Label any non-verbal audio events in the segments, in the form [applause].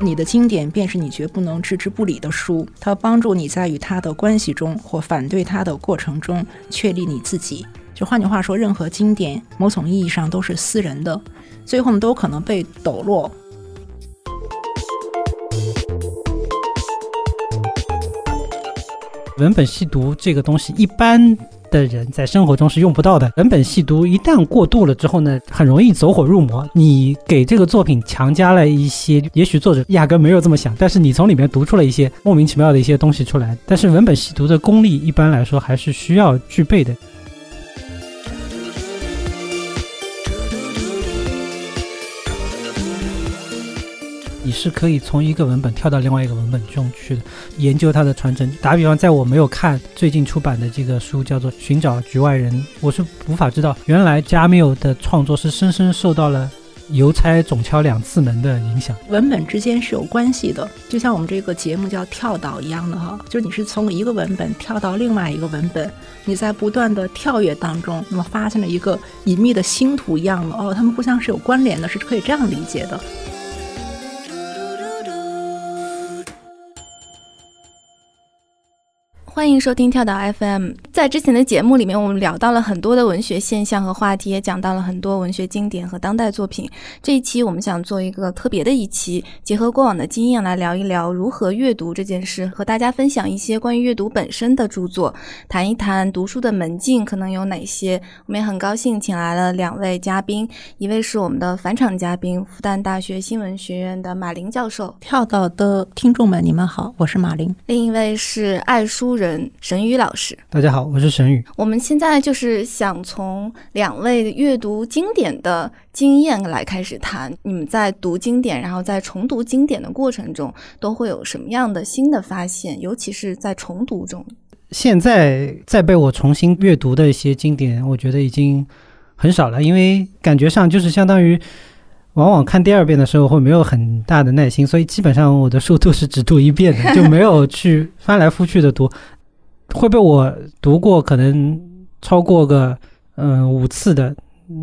你的经典便是你绝不能置之不理的书，它帮助你在与他的关系中或反对他的过程中确立你自己。就换句话说，任何经典某种意义上都是私人的，最后呢都可能被抖落。文本细读这个东西，一般。的人在生活中是用不到的。文本细读一旦过度了之后呢，很容易走火入魔。你给这个作品强加了一些，也许作者压根没有这么想，但是你从里面读出了一些莫名其妙的一些东西出来。但是文本细读的功力一般来说还是需要具备的。你是可以从一个文本跳到另外一个文本中去的，研究它的传承。打比方，在我没有看最近出版的这个书，叫做《寻找局外人》，我是无法知道原来加缪的创作是深深受到了邮差总敲两次门的影响。文本之间是有关系的，就像我们这个节目叫跳岛一样的哈，就是你是从一个文本跳到另外一个文本，你在不断的跳跃当中，那么发现了一个隐秘的星图一样的哦，他们互相是有关联的，是可以这样理解的。欢迎收听跳岛 FM。在之前的节目里面，我们聊到了很多的文学现象和话题，也讲到了很多文学经典和当代作品。这一期我们想做一个特别的一期，结合过往的经验来聊一聊如何阅读这件事，和大家分享一些关于阅读本身的著作，谈一谈读书的门径可能有哪些。我们也很高兴请来了两位嘉宾，一位是我们的返场嘉宾，复旦大学新闻学院的马林教授。跳岛的听众们，你们好，我是马林。另一位是爱书人。沈宇老师，大家好，我是沈宇。我们现在就是想从两位阅读经典的经验来开始谈，你们在读经典，然后在重读经典的过程中，都会有什么样的新的发现？尤其是在重读中，现在在被我重新阅读的一些经典，我觉得已经很少了，因为感觉上就是相当于。往往看第二遍的时候会没有很大的耐心，所以基本上我的书都是只读一遍的，就没有去翻来覆去的读。会被我读过可能超过个嗯五次的，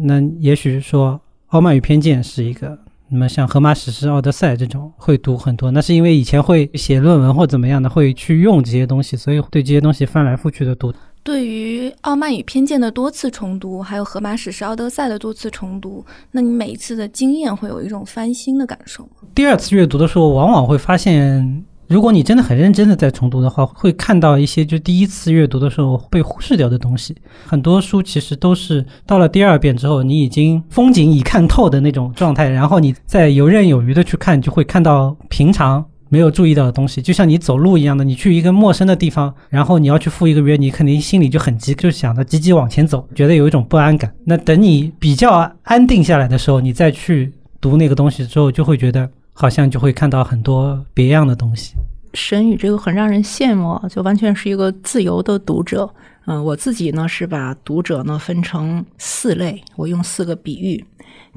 那也许说《傲慢与偏见》是一个。那么像《荷马史诗》《奥德赛》这种会读很多，那是因为以前会写论文或怎么样的，会去用这些东西，所以对这些东西翻来覆去的读。对于《傲慢与偏见》的多次重读，还有《荷马史诗》《奥德赛》的多次重读，那你每一次的经验会有一种翻新的感受吗？第二次阅读的时候，往往会发现，如果你真的很认真的在重读的话，会看到一些就第一次阅读的时候被忽视掉的东西。很多书其实都是到了第二遍之后，你已经风景已看透的那种状态，然后你再游刃有余的去看，就会看到平常。没有注意到的东西，就像你走路一样的，你去一个陌生的地方，然后你要去赴一个约，你肯定心里就很急，就想着急急往前走，觉得有一种不安感。那等你比较安定下来的时候，你再去读那个东西之后，就会觉得好像就会看到很多别样的东西。神语这个很让人羡慕，就完全是一个自由的读者。嗯，我自己呢是把读者呢分成四类，我用四个比喻。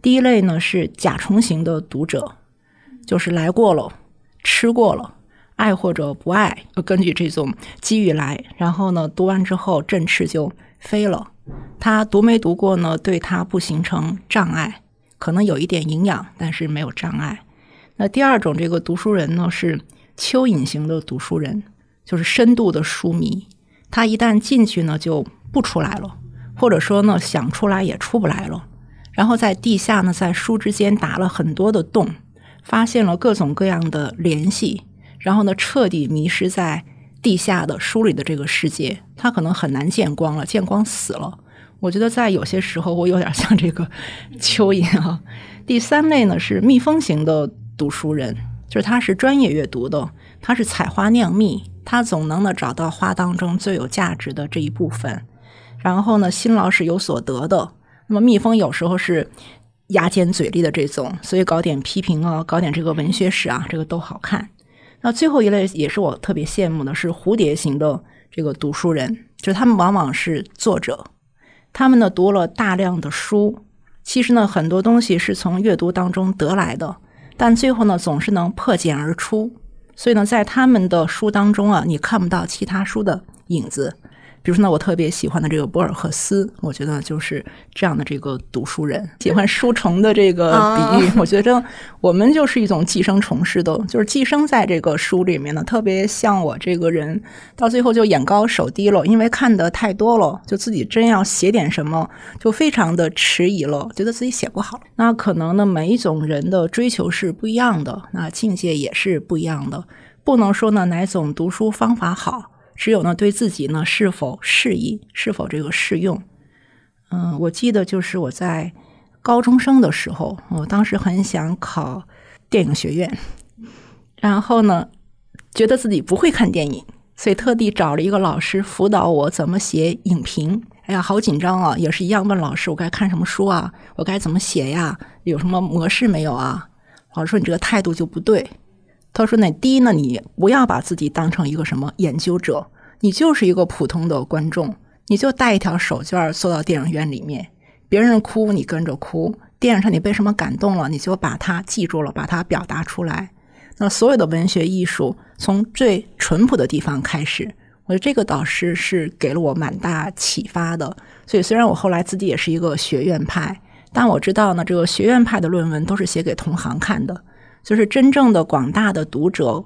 第一类呢是甲虫型的读者，就是来过了。吃过了，爱或者不爱，根据这种机遇来。然后呢，读完之后振翅就飞了。他读没读过呢？对他不形成障碍，可能有一点营养，但是没有障碍。那第二种这个读书人呢，是蚯蚓型的读书人，就是深度的书迷。他一旦进去呢，就不出来了，或者说呢，想出来也出不来了。然后在地下呢，在书之间打了很多的洞。发现了各种各样的联系，然后呢，彻底迷失在地下的书里的这个世界，他可能很难见光了，见光死了。我觉得在有些时候，我有点像这个 [laughs] 蚯蚓啊。第三类呢是蜜蜂型的读书人，就是他是专业阅读的，他是采花酿蜜，他总能呢找到花当中最有价值的这一部分，然后呢，辛劳是有所得的。那么蜜蜂有时候是。牙尖嘴利的这种，所以搞点批评啊，搞点这个文学史啊，这个都好看。那最后一类也是我特别羡慕的，是蝴蝶型的这个读书人，就是他们往往是作者，他们呢读了大量的书，其实呢很多东西是从阅读当中得来的，但最后呢总是能破茧而出。所以呢，在他们的书当中啊，你看不到其他书的影子。比如说呢，我特别喜欢的这个博尔赫斯，我觉得就是这样的这个读书人，喜欢书虫的这个比喻，我觉得我们就是一种寄生虫似的，就是寄生在这个书里面的，特别像我这个人，到最后就眼高手低了，因为看的太多了，就自己真要写点什么，就非常的迟疑了，觉得自己写不好。那可能呢，每一种人的追求是不一样的，那境界也是不一样的，不能说呢哪种读书方法好。只有呢，对自己呢是否适宜，是否这个适用。嗯，我记得就是我在高中生的时候，我当时很想考电影学院，然后呢，觉得自己不会看电影，所以特地找了一个老师辅导我怎么写影评。哎呀，好紧张啊！也是一样问老师，我该看什么书啊？我该怎么写呀？有什么模式没有啊？老师说你这个态度就不对。他说：“那第一呢，你不要把自己当成一个什么研究者，你就是一个普通的观众，你就带一条手绢坐到电影院里面，别人哭你跟着哭，电影上你被什么感动了，你就把它记住了，把它表达出来。那所有的文学艺术从最淳朴的地方开始，我觉得这个导师是给了我蛮大启发的。所以虽然我后来自己也是一个学院派，但我知道呢，这个学院派的论文都是写给同行看的。”就是真正的广大的读者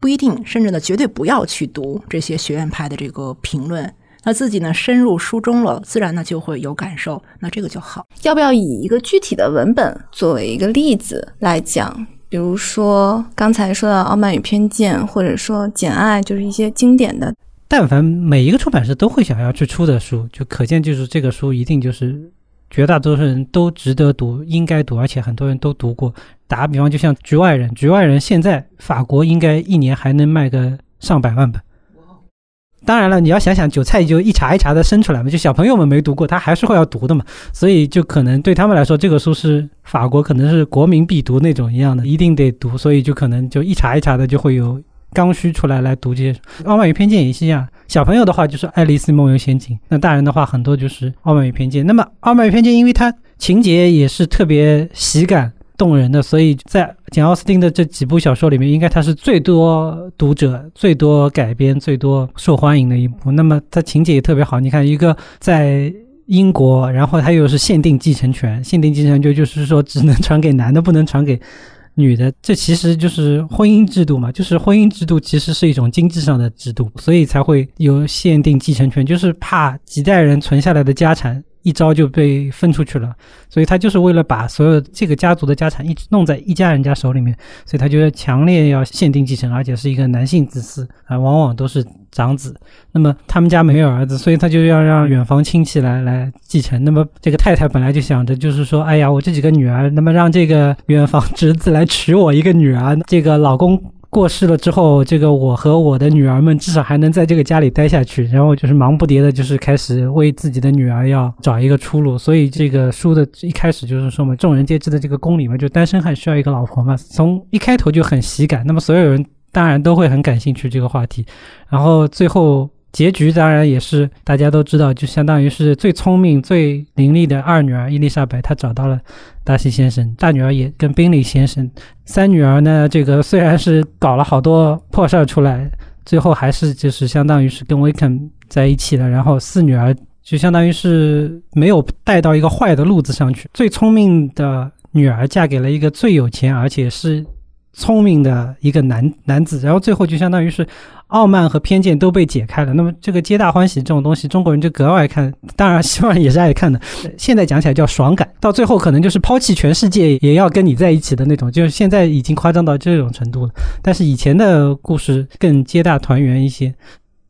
不一定，甚至呢绝对不要去读这些学院派的这个评论。那自己呢深入书中了，自然呢就会有感受。那这个就好。要不要以一个具体的文本作为一个例子来讲？比如说刚才说的《傲慢与偏见》，或者说《简爱》，就是一些经典的。但凡每一个出版社都会想要去出的书，就可见就是这个书一定就是。绝大多数人都值得读，应该读，而且很多人都读过。打个比方，就像《局外人》，《局外人》现在法国应该一年还能卖个上百万本。当然了，你要想想，韭菜就一茬一茬的生出来嘛，就小朋友们没读过，他还是会要读的嘛。所以就可能对他们来说，这个书是法国可能是国民必读那种一样的，一定得读。所以就可能就一茬一茬的就会有刚需出来来读这些。《傲慢与偏见》也是一样。小朋友的话就是《爱丽丝梦游仙境》，那大人的话很多就是《傲慢与偏见》。那么《傲慢与偏见》因为它情节也是特别喜感动人的，所以在简奥斯汀的这几部小说里面，应该它是最多读者、最多改编、最多受欢迎的一部。那么它情节也特别好，你看一个在英国，然后它又是限定继承权，限定继承权就是说只能传给男的，不能传给。女的，这其实就是婚姻制度嘛，就是婚姻制度其实是一种经济上的制度，所以才会有限定继承权，就是怕几代人存下来的家产。一招就被分出去了，所以他就是为了把所有这个家族的家产一直弄在一家人家手里面，所以他就要强烈要限定继承，而且是一个男性子嗣啊，往往都是长子。那么他们家没有儿子，所以他就要让远房亲戚来来继承。那么这个太太本来就想着，就是说，哎呀，我这几个女儿，那么让这个远房侄子来娶我一个女儿，这个老公。过世了之后，这个我和我的女儿们至少还能在这个家里待下去。然后就是忙不迭的，就是开始为自己的女儿要找一个出路。所以这个书的一开始就是说嘛，众人皆知的这个公理嘛，就单身汉需要一个老婆嘛，[laughs] 从一开头就很喜感。那么所有人当然都会很感兴趣这个话题。然后最后。结局当然也是大家都知道，就相当于是最聪明、最伶俐的二女儿伊丽莎白，她找到了达西先生；大女儿也跟宾利先生。三女儿呢，这个虽然是搞了好多破事儿出来，最后还是就是相当于是跟威肯在一起了。然后四女儿就相当于是没有带到一个坏的路子上去。最聪明的女儿嫁给了一个最有钱而且是聪明的一个男男子，然后最后就相当于是。傲慢和偏见都被解开了，那么这个皆大欢喜这种东西，中国人就格外看，当然希望也是爱看的。现在讲起来叫爽感，到最后可能就是抛弃全世界也要跟你在一起的那种，就是现在已经夸张到这种程度了。但是以前的故事更皆大团圆一些。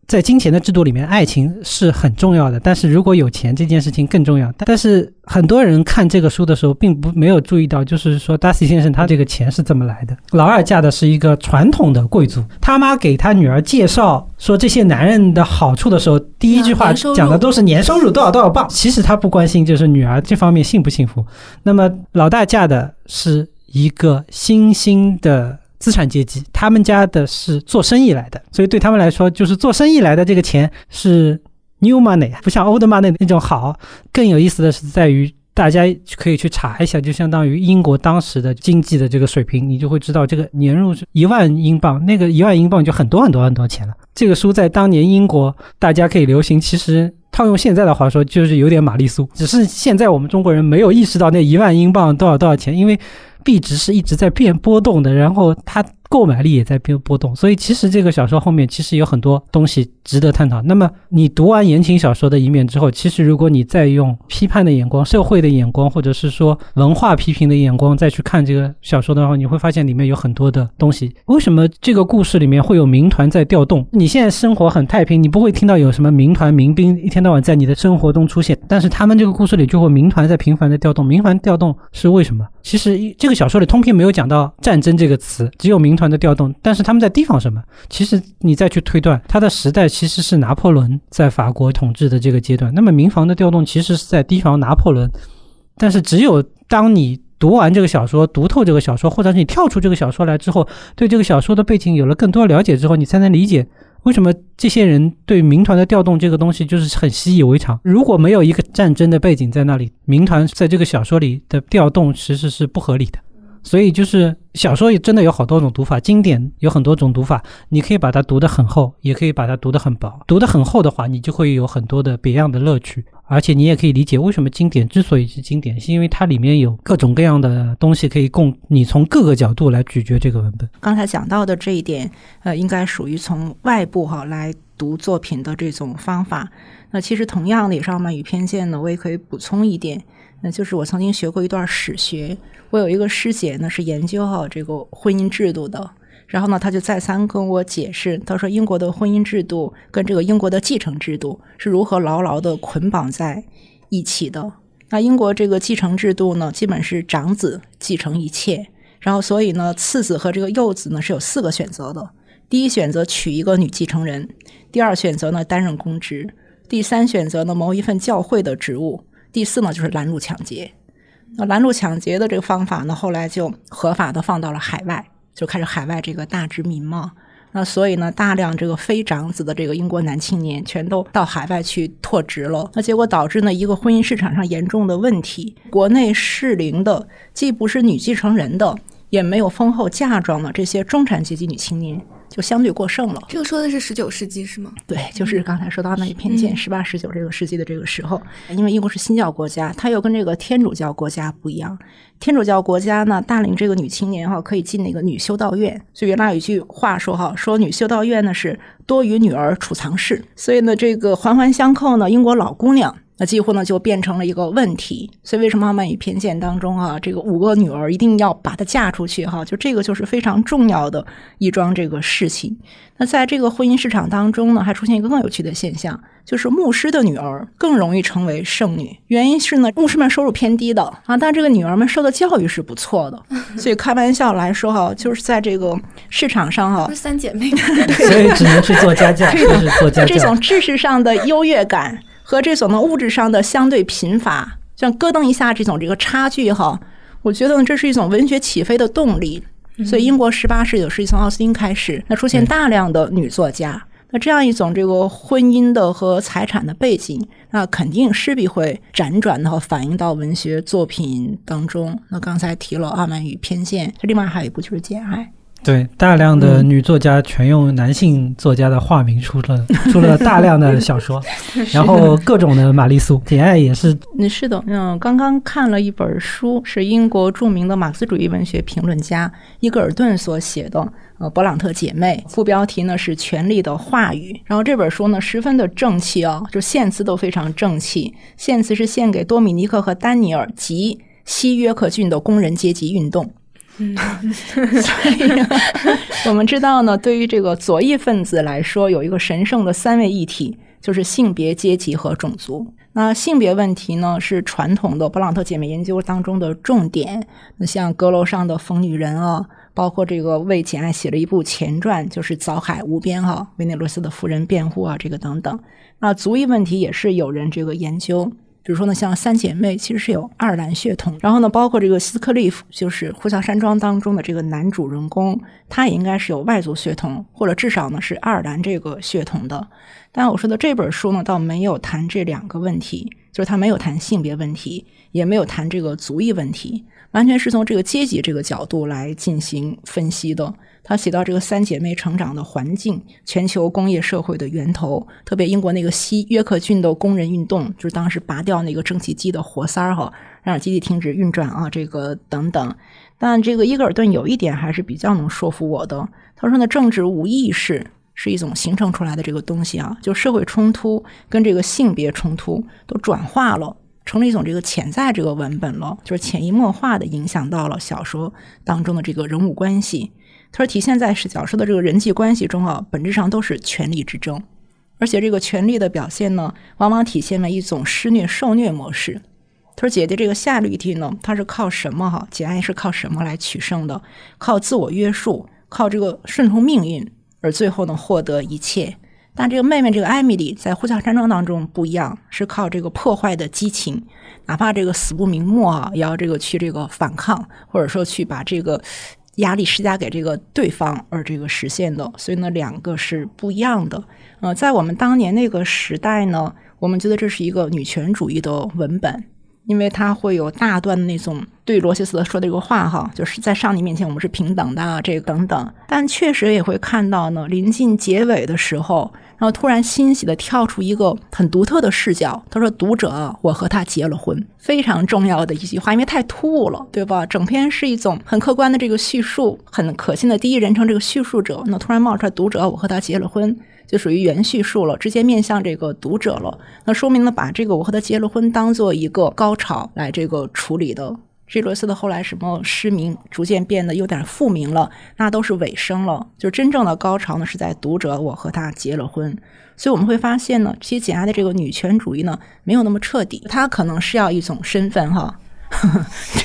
在金钱的制度里面，爱情是很重要的，但是如果有钱这件事情更重要。但是很多人看这个书的时候，并不没有注意到，就是说达西先生他这个钱是怎么来的。老二嫁的是一个传统的贵族，他妈给他女儿介绍说这些男人的好处的时候，第一句话讲的都是年收入多少多少磅。其实他不关心就是女儿这方面幸不幸福。那么老大嫁的是一个新兴的。资产阶级，他们家的是做生意来的，所以对他们来说，就是做生意来的这个钱是 new money，不像 old money 那种好。更有意思的是在于大家可以去查一下，就相当于英国当时的经济的这个水平，你就会知道这个年入一万英镑，那个一万英镑就很多很多很多钱了。这个书在当年英国大家可以流行，其实套用现在的话说，就是有点玛丽苏，只是现在我们中国人没有意识到那一万英镑多少多少钱，因为币值是一直在变波动的，然后它。购买力也在变波动，所以其实这个小说后面其实有很多东西值得探讨。那么你读完言情小说的一面之后，其实如果你再用批判的眼光、社会的眼光，或者是说文化批评的眼光再去看这个小说的话，你会发现里面有很多的东西。为什么这个故事里面会有民团在调动？你现在生活很太平，你不会听到有什么民团、民兵一天到晚在你的生活中出现，但是他们这个故事里就会民团在频繁的调动。民团调动是为什么？其实一这个小说里通篇没有讲到战争这个词，只有民 [laughs] [laughs] 团。的调动，但是他们在提防什么？其实你再去推断，他的时代其实是拿破仑在法国统治的这个阶段。那么民防的调动其实是在提防拿破仑。但是只有当你读完这个小说，读透这个小说，或者是你跳出这个小说来之后，对这个小说的背景有了更多了解之后，你才能理解为什么这些人对民团的调动这个东西就是很习以为常。如果没有一个战争的背景在那里，民团在这个小说里的调动其实是不合理的。所以就是小说也真的有好多种读法，经典有很多种读法，你可以把它读得很厚，也可以把它读得很薄。读得很厚的话，你就会有很多的别样的乐趣，而且你也可以理解为什么经典之所以是经典，是因为它里面有各种各样的东西可以供你从各个角度来咀嚼这个文本。刚才讲到的这一点，呃，应该属于从外部哈来读作品的这种方法。那其实同样的，也是傲慢与偏见呢，我也可以补充一点，那就是我曾经学过一段史学。我有一个师姐呢，是研究好这个婚姻制度的，然后呢，他就再三跟我解释，他说英国的婚姻制度跟这个英国的继承制度是如何牢牢的捆绑在一起的。那英国这个继承制度呢，基本是长子继承一切，然后所以呢，次子和这个幼子呢是有四个选择的：第一选择娶一个女继承人，第二选择呢担任公职，第三选择呢谋一份教会的职务，第四呢就是拦路抢劫。那拦路抢劫的这个方法呢，后来就合法的放到了海外，就开始海外这个大殖民嘛。那所以呢，大量这个非长子的这个英国男青年全都到海外去拓殖了。那结果导致呢一个婚姻市场上严重的问题：国内适龄的既不是女继承人的，也没有丰厚嫁妆的这些中产阶级女青年。就相对过剩了。这个说的是十九世纪是吗？对，就是刚才说到那一偏见，十八、十九这个世纪的这个时候，因为英国是新教国家，它又跟这个天主教国家不一样。天主教国家呢，大龄这个女青年哈，可以进那个女修道院。所以原来有一句话说哈，说女修道院呢是多于女儿储藏室。所以呢，这个环环相扣呢，英国老姑娘。那几乎呢就变成了一个问题，所以为什么《傲慢与偏见》当中啊，这个五个女儿一定要把她嫁出去哈？就这个就是非常重要的一桩这个事情。那在这个婚姻市场当中呢，还出现一个更有趣的现象，就是牧师的女儿更容易成为剩女。原因是呢，牧师们收入偏低的啊，但这个女儿们受的教育是不错的。[laughs] 所以开玩笑来说哈，就是在这个市场上哈，三姐妹，[laughs] 所以只能去做家教，[laughs] 就是做家教。这种知识上的优越感。和这种呢物质上的相对贫乏，像咯噔一下这种这个差距哈，我觉得呢这是一种文学起飞的动力。所以英国十八世纪世纪从奥斯汀开始，那出现大量的女作家，那这样一种这个婚姻的和财产的背景，那肯定势必会辗转的反映到文学作品当中。那刚才提了《傲慢与偏见》，另外还有一部就是《简爱》。对，大量的女作家全用男性作家的化名出了 [laughs] 出了大量的小说，[laughs] 然后各种的玛丽苏、简爱也是。嗯，是的，嗯，刚刚看了一本书，是英国著名的马克思主义文学评论家伊格尔顿所写的，呃，《勃朗特姐妹》，副标题呢是《权力的话语》。然后这本书呢十分的正气哦，就献词都非常正气，献词是献给多米尼克和丹尼尔及西约克郡的工人阶级运动。嗯，[laughs] 所以我们知道呢，对于这个左翼分子来说，有一个神圣的三位一体，就是性别、阶级和种族。那性别问题呢，是传统的勃朗特姐妹研究当中的重点。那像阁楼上的疯女人啊，包括这个为简爱写了一部前传，就是《早海无边》哈，维内罗斯的夫人辩护啊，这个等等。那族裔问题也是有人这个研究。比如说呢，像三姐妹其实是有爱尔兰血统，然后呢，包括这个斯克利夫，就是《呼啸山庄》当中的这个男主人公，他也应该是有外族血统，或者至少呢是爱尔兰这个血统的。但我说的这本书呢，倒没有谈这两个问题，就是他没有谈性别问题，也没有谈这个族裔问题，完全是从这个阶级这个角度来进行分析的。他写到这个三姐妹成长的环境，全球工业社会的源头，特别英国那个西约克郡的工人运动，就是当时拔掉那个蒸汽机的活塞儿哈，让机器停止运转啊，这个等等。但这个伊格尔顿有一点还是比较能说服我的，他说呢，政治无意识是一种形成出来的这个东西啊，就社会冲突跟这个性别冲突都转化了，成了一种这个潜在这个文本了，就是潜移默化的影响到了小说当中的这个人物关系。他说，体现在是小说的这个人际关系中啊，本质上都是权力之争，而且这个权力的表现呢，往往体现为一种施虐受虐模式。他说，姐姐这个夏绿蒂呢，她是靠什么哈？简爱是靠什么来取胜的？靠自我约束，靠这个顺从命运，而最后呢，获得一切。但这个妹妹这个艾米丽在呼啸山庄当中不一样，是靠这个破坏的激情，哪怕这个死不瞑目啊，也要这个去这个反抗，或者说去把这个。压力施加给这个对方而这个实现的，所以呢，两个是不一样的。呃，在我们当年那个时代呢，我们觉得这是一个女权主义的文本，因为他会有大段的那种对罗切斯特说的这个话哈，就是在上帝面前我们是平等的这个等等。但确实也会看到呢，临近结尾的时候。然后突然欣喜的跳出一个很独特的视角，他说：“读者，我和他结了婚。”非常重要的一句话，因为太突兀了，对吧？整篇是一种很客观的这个叙述，很可信的第一人称这个叙述者，那突然冒出来“读者，我和他结了婚”，就属于原叙述了，直接面向这个读者了。那说明呢，把这个“我和他结了婚”当做一个高潮来这个处理的。这罗斯的后来什么失明，逐渐变得有点复明了，那都是尾声了。就真正的高潮呢，是在读者我和他结了婚。所以我们会发现呢，其实简爱的这个女权主义呢，没有那么彻底，她可能是要一种身份哈。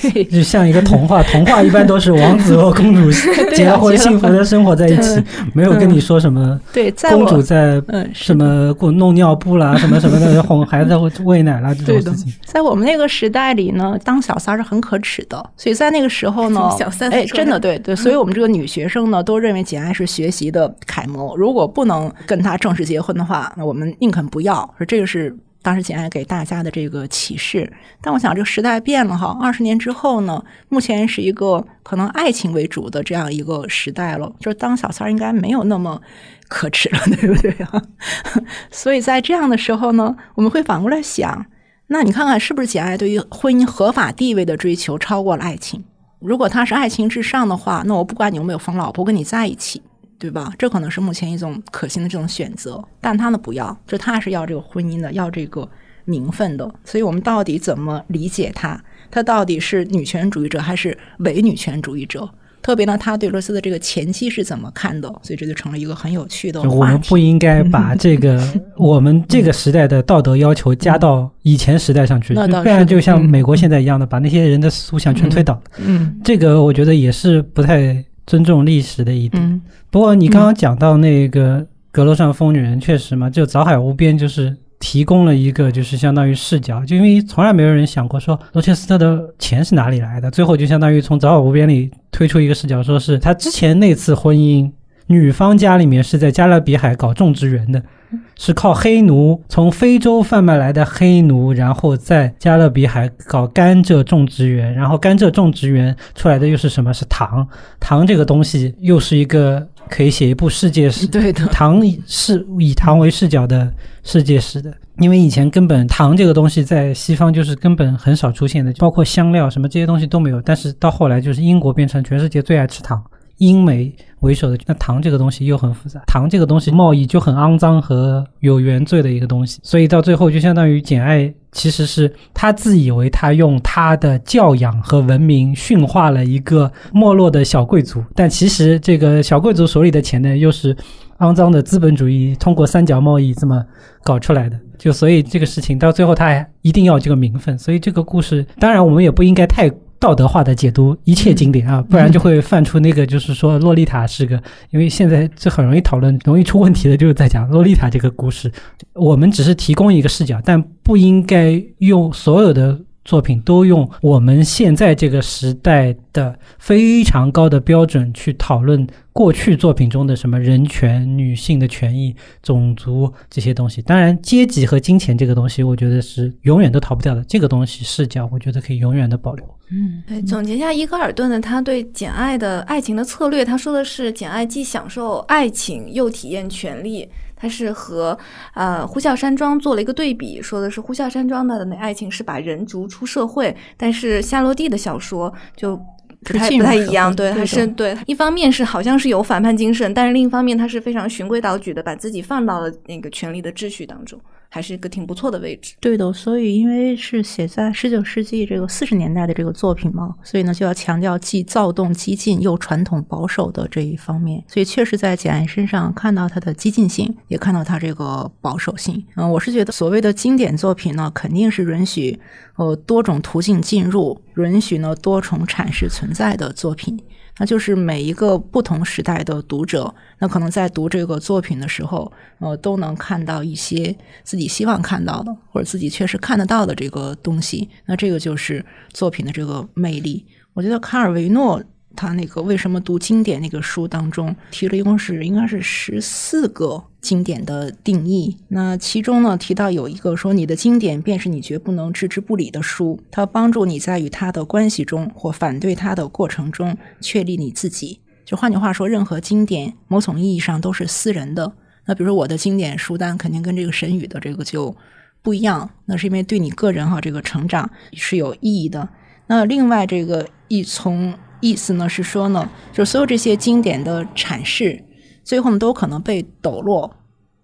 对，就像一个童话，童话一般都是王子和公主 [laughs] 结婚，幸福的生活在一起，没有跟你说什么。对，公主在什么过弄尿布啦，什么什么的 [laughs] 哄孩子喂奶啦这种事情。在我们那个时代里呢，当小三是很可耻的，所以在那个时候呢，[laughs] 小三哎，真的对对，所以我们这个女学生呢，都认为简爱是学习的楷模，如果不能跟她正式结婚的话，那我们宁肯不要。说这个是。当时简爱给大家的这个启示，但我想这个时代变了哈，二十年之后呢，目前是一个可能爱情为主的这样一个时代了，就是当小三儿应该没有那么可耻了，对不对啊？[laughs] 所以在这样的时候呢，我们会反过来想，那你看看是不是简爱对于婚姻合法地位的追求超过了爱情？如果他是爱情至上的话，那我不管你有没有疯老婆，跟你在一起。对吧？这可能是目前一种可行的这种选择，但他呢不要，就他是要这个婚姻的，要这个名分的。所以我们到底怎么理解他？他到底是女权主义者还是伪女权主义者？特别呢，他对罗斯的这个前妻是怎么看的？所以这就成了一个很有趣的。我们不应该 [laughs] 把这个 [laughs] 我们这个时代的道德要求加到以前时代上去，不然就像美国现在一样的，把那些人的思想全推倒。嗯，这个我觉得也是不太。尊重历史的一点。不过你刚刚讲到那个阁楼上疯女人，确实嘛，就早海无边就是提供了一个就是相当于视角，就因为从来没有人想过说罗切斯特的钱是哪里来的，最后就相当于从早海无边里推出一个视角，说是他之前那次婚姻，女方家里面是在加勒比海搞种植园的。[laughs] 是靠黑奴从非洲贩卖来的黑奴，然后在加勒比海搞甘蔗种植园，然后甘蔗种植园出来的又是什么？是糖。糖这个东西又是一个可以写一部世界史。对的，糖是以糖为视角的世界史的，因为以前根本糖这个东西在西方就是根本很少出现的，包括香料什么这些东西都没有。但是到后来就是英国变成全世界最爱吃糖。英美为首的那糖这个东西又很复杂，糖这个东西贸易就很肮脏和有原罪的一个东西，所以到最后就相当于简爱其实是他自以为他用他的教养和文明驯化了一个没落的小贵族，但其实这个小贵族手里的钱呢又是肮脏的资本主义通过三角贸易这么搞出来的，就所以这个事情到最后他还一定要这个名分，所以这个故事当然我们也不应该太。道德化的解读一切经典啊，不然就会犯出那个，就是说洛丽塔是个，因为现在这很容易讨论，容易出问题的，就是在讲洛丽塔这个故事。我们只是提供一个视角，但不应该用所有的作品都用我们现在这个时代的非常高的标准去讨论过去作品中的什么人权、女性的权益、种族这些东西。当然，阶级和金钱这个东西，我觉得是永远都逃不掉的。这个东西视角，我觉得可以永远的保留。嗯，对，总结一下伊戈尔顿的他对《简爱》的爱情的策略，他说的是《简爱》既享受爱情又体验权利。他是和呃《呼啸山庄》做了一个对比，说的是《呼啸山庄》的那爱情是把人逐出社会，但是夏洛蒂的小说就不太不太一样，对，他是对，一方面是好像是有反叛精神，但是另一方面他是非常循规蹈矩的，把自己放到了那个权力的秩序当中。还是一个挺不错的位置。对的，所以因为是写在十九世纪这个四十年代的这个作品嘛，所以呢就要强调既躁动激进又传统保守的这一方面。所以确实在简爱身上看到它的激进性，也看到它这个保守性。嗯，我是觉得所谓的经典作品呢，肯定是允许呃多种途径进入，允许呢多重阐释存在的作品。那就是每一个不同时代的读者，那可能在读这个作品的时候，呃，都能看到一些自己希望看到的，或者自己确实看得到的这个东西。那这个就是作品的这个魅力。我觉得卡尔维诺。他那个为什么读经典那个书当中提了一共是应该是十四个经典的定义，那其中呢提到有一个说你的经典便是你绝不能置之不理的书，它帮助你在与他的关系中或反对他的过程中确立你自己。就换句话说，任何经典某种意义上都是私人的。那比如说我的经典书单肯定跟这个神语的这个就不一样，那是因为对你个人哈这个成长是有意义的。那另外这个一从意思呢是说呢，就所有这些经典的阐释，最后呢都可能被抖落，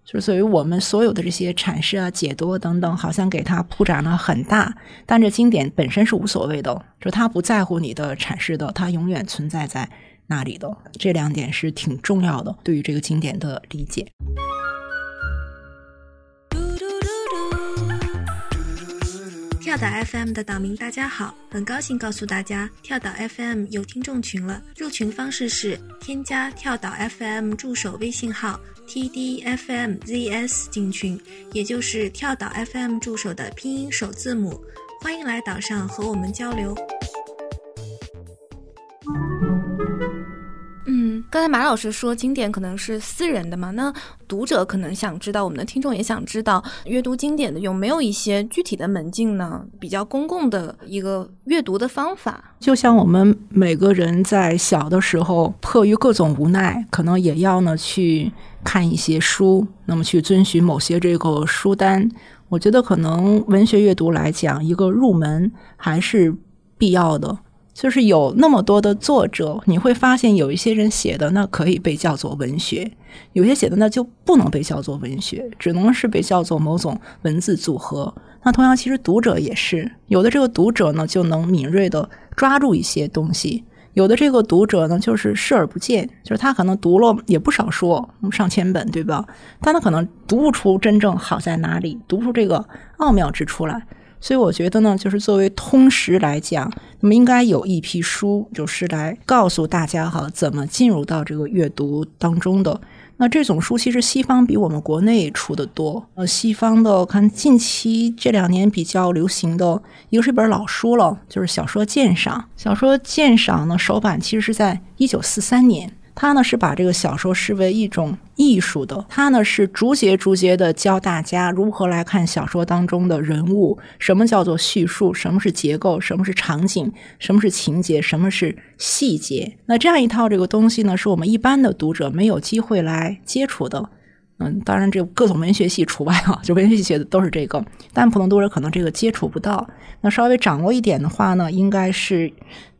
就是所以我们所有的这些阐释啊、解读等等，好像给它铺展了很大，但这经典本身是无所谓的，就它不在乎你的阐释的，它永远存在在那里的。这两点是挺重要的，对于这个经典的理解。跳岛 FM 的岛民，大家好！很高兴告诉大家，跳岛 FM 有听众群了。入群方式是添加跳岛 FM 助手微信号 tdfmzs 进群，也就是跳岛 FM 助手的拼音首字母。欢迎来岛上和我们交流。刚才马老师说经典可能是私人的嘛？那读者可能想知道，我们的听众也想知道，阅读经典的有没有一些具体的门径呢？比较公共的一个阅读的方法。就像我们每个人在小的时候，迫于各种无奈，可能也要呢去看一些书，那么去遵循某些这个书单。我觉得可能文学阅读来讲，一个入门还是必要的。就是有那么多的作者，你会发现有一些人写的那可以被叫做文学，有些写的那就不能被叫做文学，只能是被叫做某种文字组合。那同样，其实读者也是有的，这个读者呢就能敏锐的抓住一些东西；有的这个读者呢就是视而不见，就是他可能读了也不少书，上千本，对吧？但他可能读不出真正好在哪里，读不出这个奥妙之处来。所以我觉得呢，就是作为通识来讲，那么应该有一批书，就是来告诉大家哈，怎么进入到这个阅读当中的。那这种书其实西方比我们国内出的多。呃，西方的看近期这两年比较流行的一个是一本老书了，就是小说鉴赏。小说鉴赏呢，首版其实是在一九四三年。他呢是把这个小说视为一种艺术的，他呢是逐节逐节的教大家如何来看小说当中的人物，什么叫做叙述，什么是结构，什么是场景，什么是情节，什么是细节。那这样一套这个东西呢，是我们一般的读者没有机会来接触的。嗯，当然这各种文学系除外啊，就文学系写的都是这个，但普通读者可能这个接触不到。那稍微掌握一点的话呢，应该是。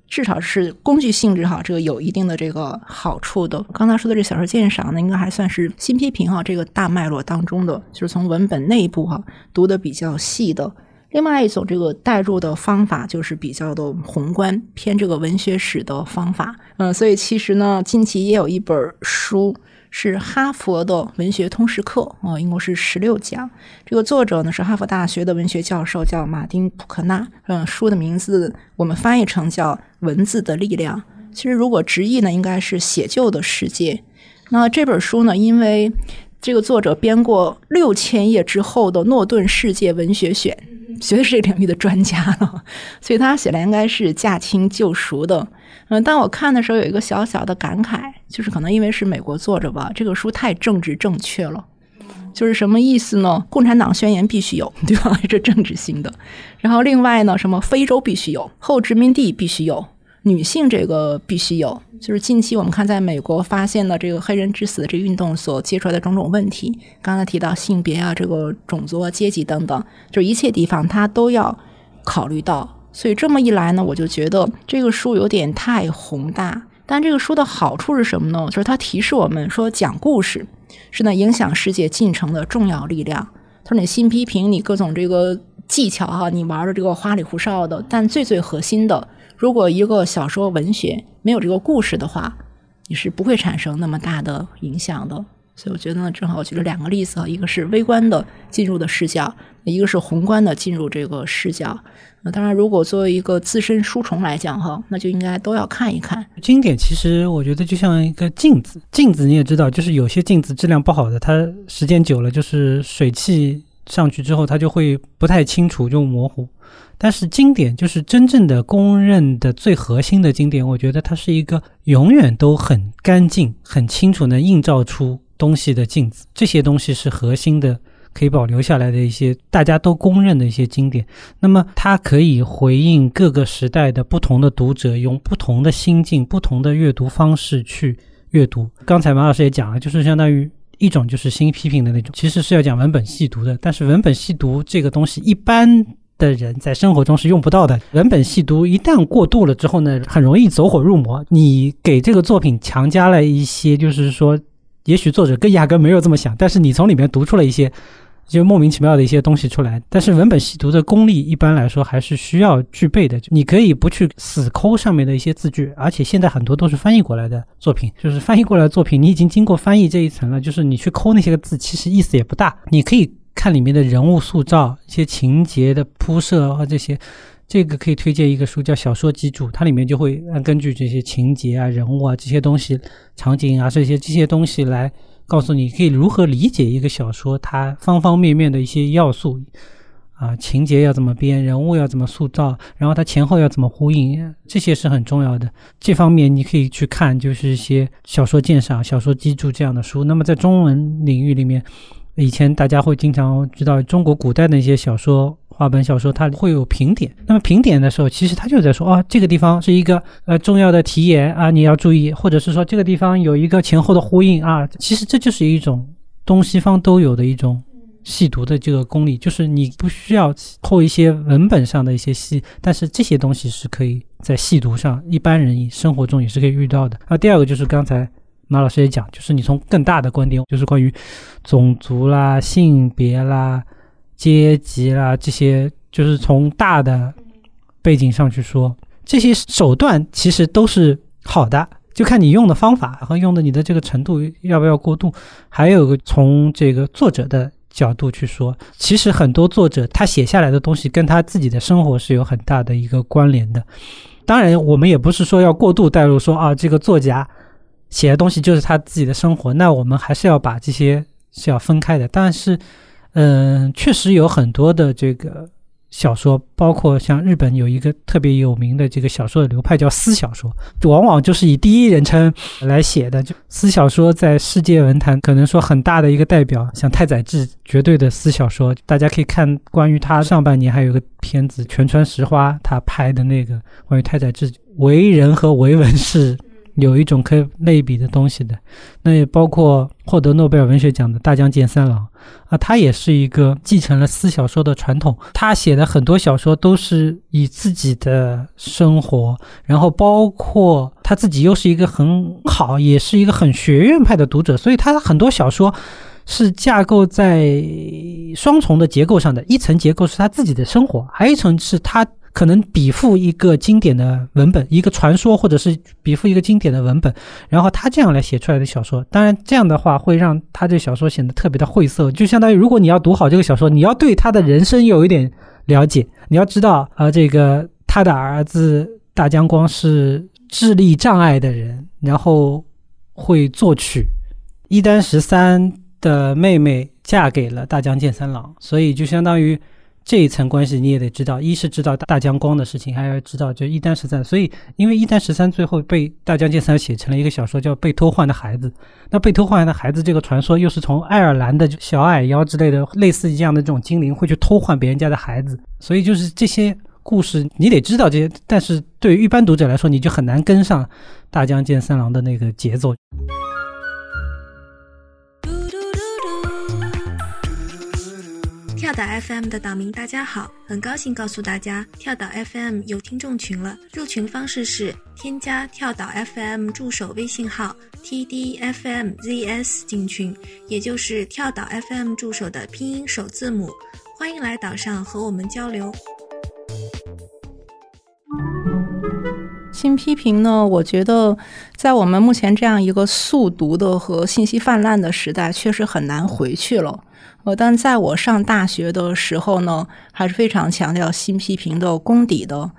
至少是工具性质哈，这个有一定的这个好处的。刚才说的这小说鉴赏呢，应该还算是新批评哈这个大脉络当中的，就是从文本内部哈读的比较细的。另外一种这个代入的方法就是比较的宏观，偏这个文学史的方法。嗯，所以其实呢，近期也有一本书。是哈佛的文学通识课啊，一共是十六讲。这个作者呢是哈佛大学的文学教授，叫马丁普克纳。嗯，书的名字我们翻译成叫《文字的力量》。其实如果直译呢，应该是“写就的世界”。那这本书呢，因为这个作者编过六千页之后的《诺顿世界文学选》，绝对是这个领域的专家了，[laughs] 所以他写的应该是驾轻就熟的。嗯，但我看的时候有一个小小的感慨，就是可能因为是美国作者吧，这个书太政治正确了。就是什么意思呢？共产党宣言必须有，[laughs] 对吧？这政治性的。然后另外呢，什么非洲必须有，后殖民地必须有，女性这个必须有。就是近期我们看，在美国发现的这个黑人之死的这运动所揭出来的种种问题，刚才提到性别啊，这个种族啊、阶级等等，就一切地方它都要考虑到。所以这么一来呢，我就觉得这个书有点太宏大。但这个书的好处是什么呢？就是它提示我们说，讲故事是呢影响世界进程的重要力量。他说：“你新批评，你各种这个技巧哈，你玩的这个花里胡哨的，但最最核心的，如果一个小说文学没有这个故事的话，你是不会产生那么大的影响的。”所以我觉得呢，正好举了两个例子啊，一个是微观的进入的视角，一个是宏观的进入这个视角。那当然，如果作为一个自身书虫来讲哈，那就应该都要看一看。经典其实我觉得就像一个镜子，镜子你也知道，就是有些镜子质量不好的，它时间久了就是水汽上去之后，它就会不太清楚，就模糊。但是经典就是真正的公认的最核心的经典，我觉得它是一个永远都很干净、很清楚能映照出。东西的镜子，这些东西是核心的，可以保留下来的一些大家都公认的一些经典。那么它可以回应各个时代的不同的读者，用不同的心境、不同的阅读方式去阅读。刚才马老师也讲了，就是相当于一种就是新批评的那种，其实是要讲文本细读的。但是文本细读这个东西，一般的人在生活中是用不到的。文本细读一旦过度了之后呢，很容易走火入魔。你给这个作品强加了一些，就是说。也许作者跟压根没有这么想，但是你从里面读出了一些就莫名其妙的一些东西出来。但是文本细读的功力一般来说还是需要具备的。你可以不去死抠上面的一些字句，而且现在很多都是翻译过来的作品，就是翻译过来的作品，你已经经过翻译这一层了，就是你去抠那些个字，其实意思也不大。你可以看里面的人物塑造、一些情节的铺设啊这些。这个可以推荐一个书，叫《小说基础》，它里面就会根据这些情节啊、人物啊这些东西、场景啊这些这些东西来告诉你，可以如何理解一个小说它方方面面的一些要素啊，情节要怎么编，人物要怎么塑造，然后它前后要怎么呼应，这些是很重要的。这方面你可以去看，就是一些小说鉴赏、小说基础这样的书。那么在中文领域里面，以前大家会经常知道中国古代的一些小说。话本小说它会有评点，那么评点的时候，其实他就在说，哦，这个地方是一个呃重要的题眼啊，你要注意，或者是说这个地方有一个前后的呼应啊，其实这就是一种东西方都有的一种细读的这个功力，就是你不需要扣一些文本上的一些细，但是这些东西是可以在细读上，一般人生活中也是可以遇到的。啊，第二个就是刚才马老师也讲，就是你从更大的观点，就是关于种族啦、性别啦。阶级啦，这些就是从大的背景上去说，这些手段其实都是好的，就看你用的方法和用的你的这个程度要不要过度。还有个从这个作者的角度去说，其实很多作者他写下来的东西跟他自己的生活是有很大的一个关联的。当然，我们也不是说要过度带入，说啊这个作家写的东西就是他自己的生活，那我们还是要把这些是要分开的。但是。嗯，确实有很多的这个小说，包括像日本有一个特别有名的这个小说的流派叫私小说，往往就是以第一人称来写的。就私小说在世界文坛可能说很大的一个代表，像太宰治，绝对的私小说。大家可以看关于他上半年还有个片子《全川石花》，他拍的那个关于太宰治为人和为文是。有一种可以类比的东西的，那也包括获得诺贝尔文学奖的大江健三郎啊，他也是一个继承了私小说的传统。他写的很多小说都是以自己的生活，然后包括他自己又是一个很好，也是一个很学院派的读者，所以他很多小说是架构在双重的结构上的，一层结构是他自己的生活，还有一层是他。可能比附一个经典的文本，一个传说，或者是比附一个经典的文本，然后他这样来写出来的小说，当然这样的话会让他这小说显得特别的晦涩，就相当于如果你要读好这个小说，你要对他的人生有一点了解，你要知道啊，这个他的儿子大江光是智力障碍的人，然后会作曲，一丹十三的妹妹嫁给了大江健三郎，所以就相当于。这一层关系你也得知道，一是知道大江光的事情，还要知道就一丹十三。所以，因为一丹十三最后被大江健三写成了一个小说，叫《被偷换的孩子》。那被偷换的孩子这个传说，又是从爱尔兰的小矮妖之类的类似这样的这种精灵会去偷换别人家的孩子。所以，就是这些故事你得知道这些，但是对于一般读者来说，你就很难跟上大江健三郎的那个节奏。跳岛 FM 的岛民，大家好，很高兴告诉大家，跳岛 FM 有听众群了。入群方式是添加跳岛 FM 助手微信号 tdfmzs 进群，也就是跳岛 FM 助手的拼音首字母。欢迎来岛上和我们交流。新批评呢？我觉得在我们目前这样一个速读的和信息泛滥的时代，确实很难回去了。呃，但在我上大学的时候呢，还是非常强调新批评的功底的。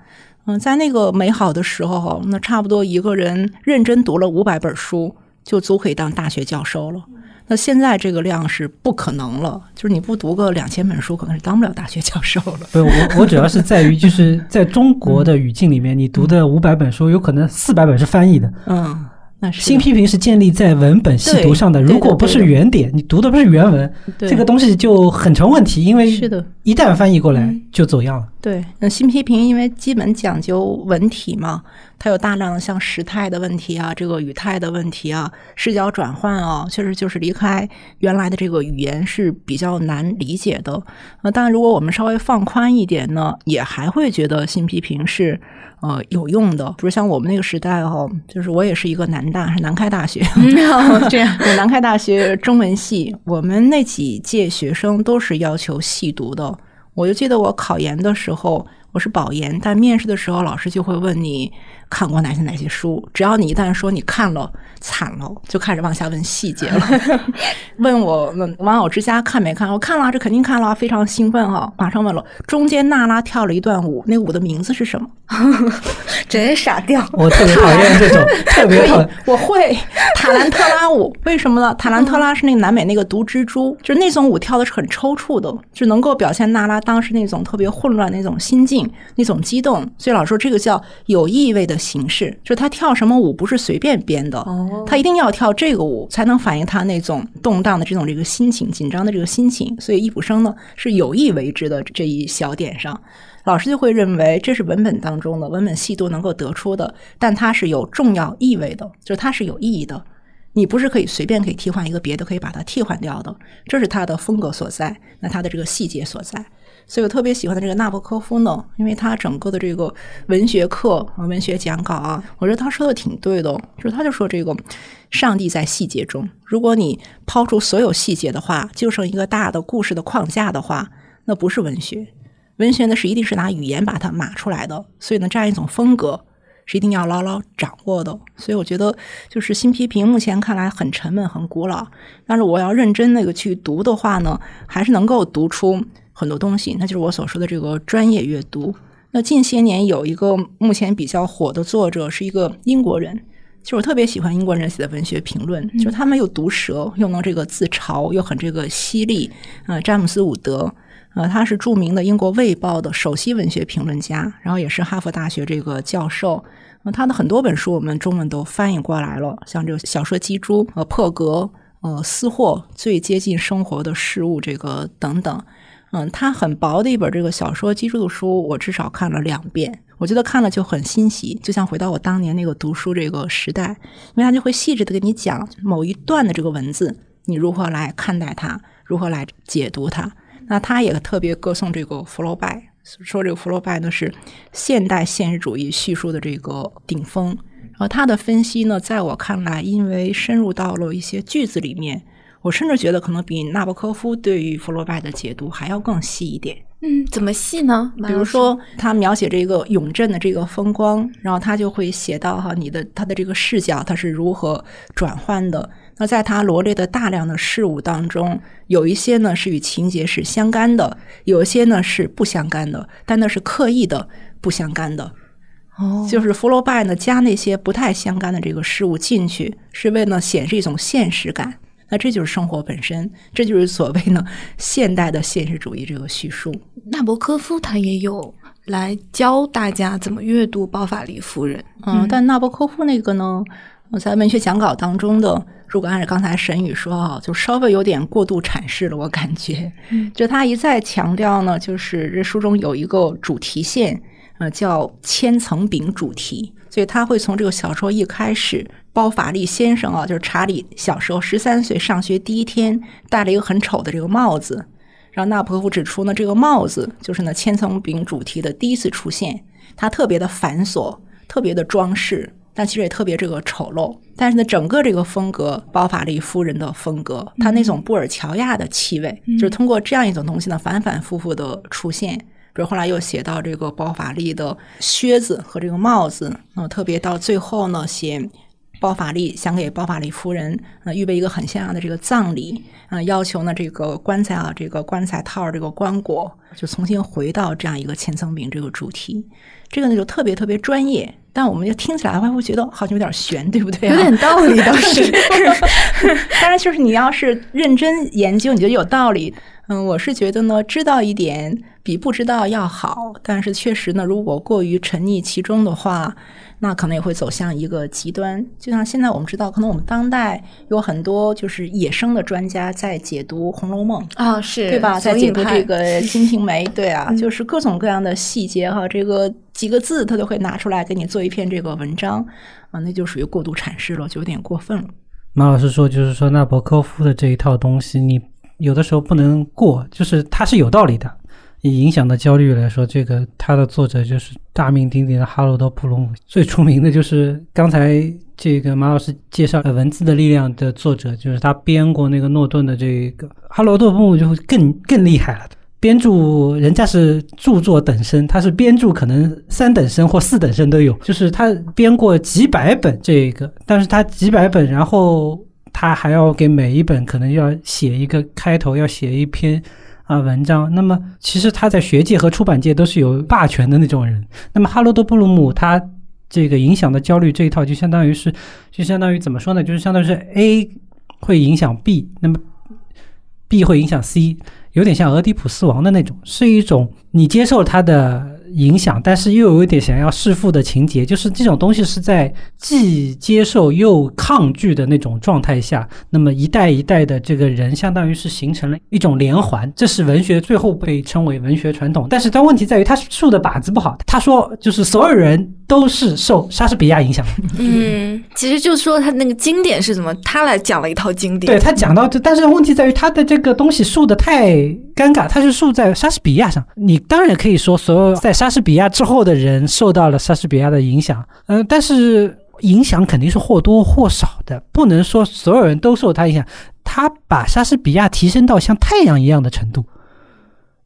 嗯，在那个美好的时候，那差不多一个人认真读了五百本书，就足可以当大学教授了。那现在这个量是不可能了，就是你不读个两千本书，可能是当不了大学教授了。不，我我主要是在于，就是 [laughs] 在中国的语境里面，你读的五百本书，有可能四百本是翻译的。嗯。新批评是建立在文本细读上的，如果不是原点，你读的不是原文，这个东西就很成问题。因为是的，一旦翻译过来就走样了。对，那新批评因为基本讲究文体嘛，它有大量的像时态的问题啊，这个语态的问题啊，视角转换啊，确实就是离开原来的这个语言是比较难理解的。呃，当然，如果我们稍微放宽一点呢，也还会觉得新批评是。呃，有用的，比如像我们那个时代哈，就是我也是一个南大，是南开大学，[laughs] 这样，南开大学中文系，我们那几届学生都是要求细读的。我就记得我考研的时候，我是保研，但面试的时候，老师就会问你。看过哪些哪些书？只要你一旦说你看了，惨了，就开始往下问细节了。[laughs] 问我问《玩偶之家》看没看？我看了，这肯定看了，非常兴奋哈！马上问了，中间娜拉跳了一段舞，那舞的名字是什么？[laughs] 真傻掉！我特别讨厌这种，[laughs] 特别讨厌。我会塔兰特拉舞，为什么呢？塔兰特拉是那个南美那个毒蜘蛛，就是那种舞跳的是很抽搐的，就能够表现娜拉当时那种特别混乱那种心境、那种激动。所以老师说这个叫有意味的。形式就是他跳什么舞不是随便编的，他一定要跳这个舞才能反映他那种动荡的这种这个心情、紧张的这个心情。所以易卜生呢是有意为之的这一小点上，老师就会认为这是文本当中的文本细度能够得出的，但它是有重要意味的，就是它是有意义的。你不是可以随便可以替换一个别的，可以把它替换掉的，这是它的风格所在，那它的这个细节所在。所以我特别喜欢的这个纳博科夫呢，因为他整个的这个文学课文学讲稿啊，我觉得他说的挺对的，就是他就说这个上帝在细节中，如果你抛出所有细节的话，就剩一个大的故事的框架的话，那不是文学。文学呢是一定是拿语言把它码出来的，所以呢这样一种风格是一定要牢牢掌握的。所以我觉得就是新批评目前看来很沉闷、很古老，但是我要认真那个去读的话呢，还是能够读出。很多东西，那就是我所说的这个专业阅读。那近些年有一个目前比较火的作者，是一个英国人。其实我特别喜欢英国人写的文学评论，就是他们又毒舌，又能这个自嘲，又很这个犀利。呃，詹姆斯·伍德，呃，他是著名的英国《卫报》的首席文学评论家，然后也是哈佛大学这个教授。那他的很多本书我们中文都翻译过来了，像这个小说《鸡猪》呃，《破格》呃，《私货》最接近生活的事物这个等等。嗯，它很薄的一本这个小说基础的书，我至少看了两遍。我觉得看了就很欣喜，就像回到我当年那个读书这个时代，因为他就会细致的给你讲某一段的这个文字，你如何来看待它，如何来解读它。那他也特别歌颂这个福楼拜，说这个福楼拜呢是现代现实主义叙述的这个顶峰。然后他的分析呢，在我看来，因为深入到了一些句子里面。我甚至觉得可能比纳博科夫对于福楼拜的解读还要更细一点。嗯，怎么细呢？比如说，他描写这个永镇的这个风光，然后他就会写到哈，你的他的这个视角他是如何转换的。那在他罗列的大量的事物当中，有一些呢是与情节是相干的，有一些呢是不相干的，但那是刻意的不相干的。哦，就是福楼拜呢加那些不太相干的这个事物进去，是为了显示一种现实感。那这就是生活本身，这就是所谓呢现代的现实主义这个叙述。纳博科夫他也有来教大家怎么阅读《包法利夫人》，嗯，但纳博科夫那个呢，在文学讲稿当中的，如果按照刚才沈宇说啊，就稍微有点过度阐释了，我感觉，嗯。就他一再强调呢，就是这书中有一个主题线，呃，叫千层饼主题，所以他会从这个小说一开始，包法利先生啊，就是查理小时候十三岁上学第一天戴了一个很丑的这个帽子。然后纳博科夫指出呢，这个帽子就是呢千层饼主题的第一次出现，它特别的繁琐，特别的装饰，但其实也特别这个丑陋。但是呢，整个这个风格，包法利夫人的风格，他那种布尔乔亚的气味，就是通过这样一种东西呢，反反复复的出现。比如后来又写到这个包法利的靴子和这个帽子，嗯、特别到最后呢，写包法利想给包法利夫人呃预备一个很像样的这个葬礼，呃，要求呢这个棺材啊，这个棺材套这个棺椁，就重新回到这样一个千层饼这个主题。这个呢就特别特别专业，但我们就听起来会会觉得好像有点悬，对不对、啊？有点道理倒是。[laughs] 当然，[laughs] 就是你要是认真研究，你觉得有道理。嗯，我是觉得呢，知道一点比不知道要好。但是确实呢，如果过于沉溺其中的话，那可能也会走向一个极端。就像现在我们知道，可能我们当代有很多就是野生的专家在解读《红楼梦》。啊，是对吧？在解读这个《[laughs] 金瓶梅》，对啊，嗯就是各种各样的细节哈，这个几个字他都会拿出来给你做一篇这个文章啊，那就属于过度阐释了，就有点过分了。马老师说，就是说纳博科夫的这一套东西，你有的时候不能过，就是它是有道理的。以影响的焦虑来说，这个它的作者就是大名鼎鼎的哈罗德·布鲁姆，最出名的就是刚才这个马老师介绍的《文字的力量》的作者，就是他编过那个诺顿的这个哈罗德·布鲁姆就会更更厉害了。编著人家是著作等身，他是编著可能三等身或四等身都有，就是他编过几百本这个，但是他几百本，然后他还要给每一本可能要写一个开头，要写一篇啊文章。那么其实他在学界和出版界都是有霸权的那种人。那么哈罗德·布鲁姆他这个影响的焦虑这一套，就相当于是，就相当于怎么说呢？就是相当于是 A 会影响 B，那么 B 会影响 C。有点像俄狄浦斯王的那种，是一种你接受他的影响，但是又有一点想要弑父的情节，就是这种东西是在既接受又抗拒的那种状态下，那么一代一代的这个人，相当于是形成了一种连环，这是文学最后被称为文学传统。但是它问题在于，他树的靶子不好。他说，就是所有人都是受莎士比亚影响的。嗯，其实就是说他那个经典是怎么，他来讲了一套经典。对他讲到这，但是问题在于他的这个东西竖的太尴尬，他是竖在莎士比亚上。你当然可以说，所有在莎士比亚之后的人受到了莎士比亚的影响，嗯、但是影响肯定是或多或少的，不能说所有人都受他影响。他把莎士比亚提升到像太阳一样的程度。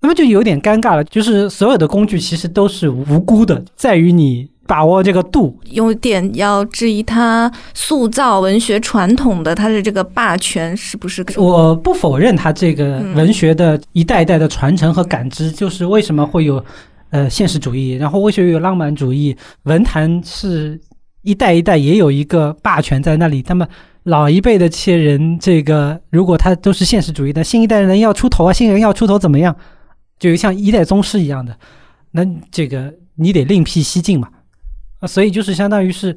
那么就有点尴尬了，就是所有的工具其实都是无辜的，在于你把握这个度。有点要质疑他塑造文学传统的他的这个霸权是不是？我不否认他这个嗯文学的一代一代的传承和感知，就是为什么会有呃现实主义，然后为什么有浪漫主义，文坛是一代一代也有一个霸权在那里。那么老一辈的这些人，这个如果他都是现实主义的，新一代人要出头啊，新人要出头怎么样？就像一代宗师一样的，那这个你得另辟蹊径嘛。啊，所以就是相当于是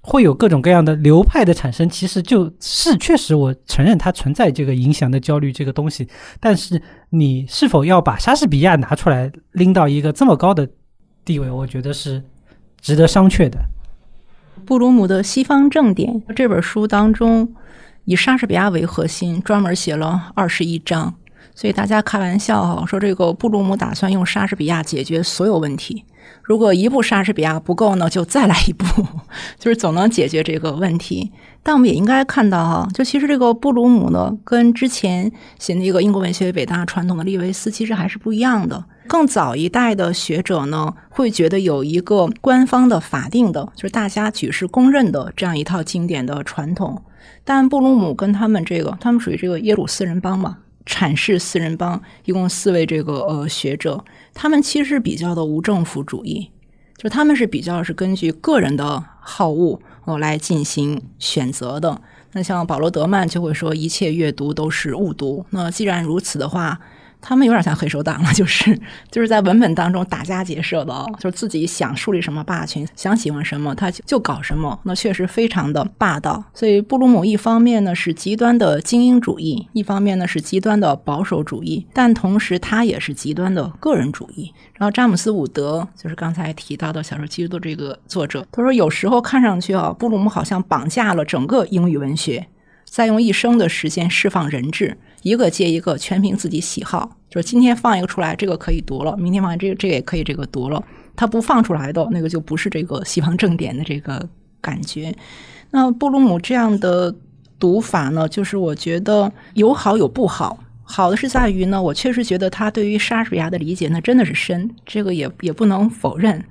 会有各种各样的流派的产生，其实就是确实我承认它存在这个影响的焦虑这个东西，但是你是否要把莎士比亚拿出来拎到一个这么高的地位，我觉得是值得商榷的。布鲁姆的《西方正典》这本书当中，以莎士比亚为核心，专门写了二十一章。所以大家开玩笑哈，说这个布鲁姆打算用莎士比亚解决所有问题。如果一部莎士比亚不够呢，就再来一部，[laughs] 就是总能解决这个问题。但我们也应该看到哈，就其实这个布鲁姆呢，跟之前写那个英国文学伟大传统的利维斯其实还是不一样的。更早一代的学者呢，会觉得有一个官方的法定的，就是大家举世公认的这样一套经典的传统。但布鲁姆跟他们这个，他们属于这个耶鲁四人帮嘛，阐释四人帮，一共四位这个呃学者，他们其实比较的无政府主义，就他们是比较是根据个人的好恶呃来进行选择的。那像保罗·德曼就会说，一切阅读都是误读。那既然如此的话，他们有点像黑手党了，[laughs] 就是就是在文本当中打家劫舍的，就是自己想树立什么霸权，想喜欢什么他就就搞什么，那确实非常的霸道。所以布鲁姆一方面呢是极端的精英主义，一方面呢是极端的保守主义，但同时他也是极端的个人主义。然后詹姆斯·伍德就是刚才提到的小说《基督》的这个作者，他说有时候看上去啊，布鲁姆好像绑架了整个英语文学，在用一生的时间释放人质。一个接一个，全凭自己喜好。就是今天放一个出来，这个可以读了；明天放这个，这个也可以这个读了。他不放出来的那个，就不是这个西方正典的这个感觉。那布鲁姆这样的读法呢，就是我觉得有好有不好。好的是在于呢，我确实觉得他对于莎士比亚的理解呢，真的是深，这个也也不能否认。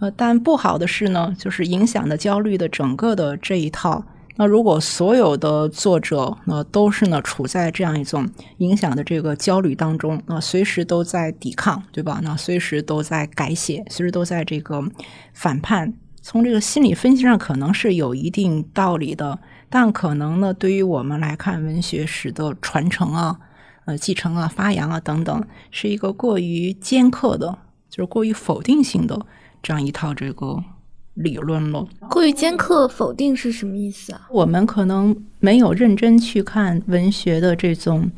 呃，但不好的是呢，就是影响的焦虑的整个的这一套。那如果所有的作者那都是呢处在这样一种影响的这个焦虑当中，那随时都在抵抗，对吧？那随时都在改写，随时都在这个反叛。从这个心理分析上，可能是有一定道理的，但可能呢，对于我们来看，文学史的传承啊、呃继承啊、发扬啊等等，是一个过于尖刻的，就是过于否定性的这样一套这个。理论了，过于尖刻否定是什么意思啊？我们可能没有认真去看文学的这种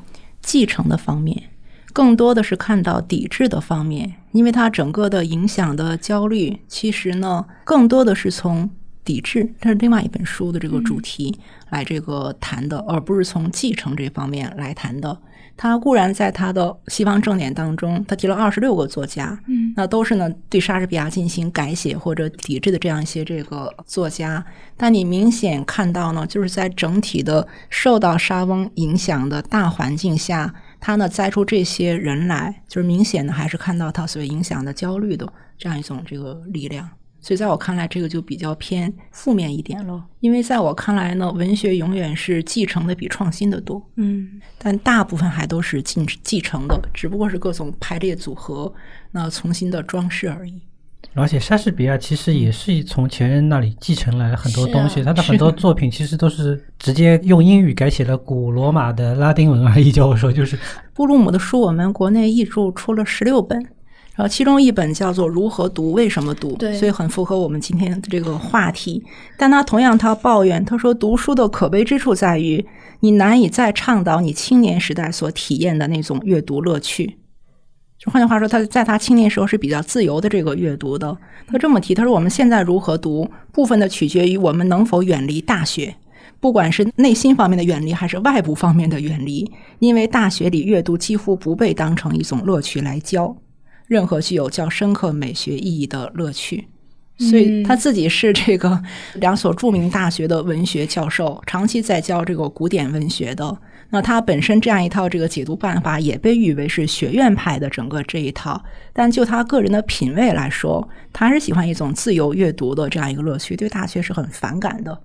继承的方面，更多的是看到抵制的方面，因为它整个的影响的焦虑，其实呢，更多的是从抵制，这是另外一本书的这个主题来这个谈的，而不是从继承这方面来谈的。他固然在他的西方正典当中，他提了二十六个作家，嗯，那都是呢对莎士比亚进行改写或者抵制的这样一些这个作家。但你明显看到呢，就是在整体的受到莎翁影响的大环境下，他呢栽出这些人来，就是明显的还是看到他所影响的焦虑的这样一种这个力量。所以，在我看来，这个就比较偏负面一点了。因为在我看来呢，文学永远是继承的比创新的多，嗯，但大部分还都是继继承的，只不过是各种排列组合，那重新的装饰而已。而且，莎士比亚其实也是从前人那里继承来了很多东西，他的 [laughs] 很多作品其实都是直接用英语改写了古罗马的拉丁文而已。叫我说，就是布鲁姆的书，我们国内译著出了十六本。然后其中一本叫做《如何读，为什么读》，所以很符合我们今天的这个话题。但他同样，他抱怨，他说读书的可悲之处在于，你难以再倡导你青年时代所体验的那种阅读乐趣。就换句话说，他在他青年时候是比较自由的这个阅读的。他这么提，他说我们现在如何读，部分的取决于我们能否远离大学，不管是内心方面的远离，还是外部方面的远离，因为大学里阅读几乎不被当成一种乐趣来教。任何具有较深刻美学意义的乐趣，所以他自己是这个两所著名大学的文学教授，长期在教这个古典文学的。那他本身这样一套这个解读办法，也被誉为是学院派的整个这一套。但就他个人的品味来说，他还是喜欢一种自由阅读的这样一个乐趣，对大学是很反感的。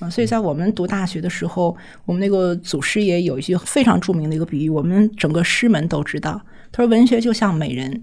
啊，所以在我们读大学的时候，我们那个祖师爷有一句非常著名的一个比喻，我们整个师门都知道，他说文学就像美人。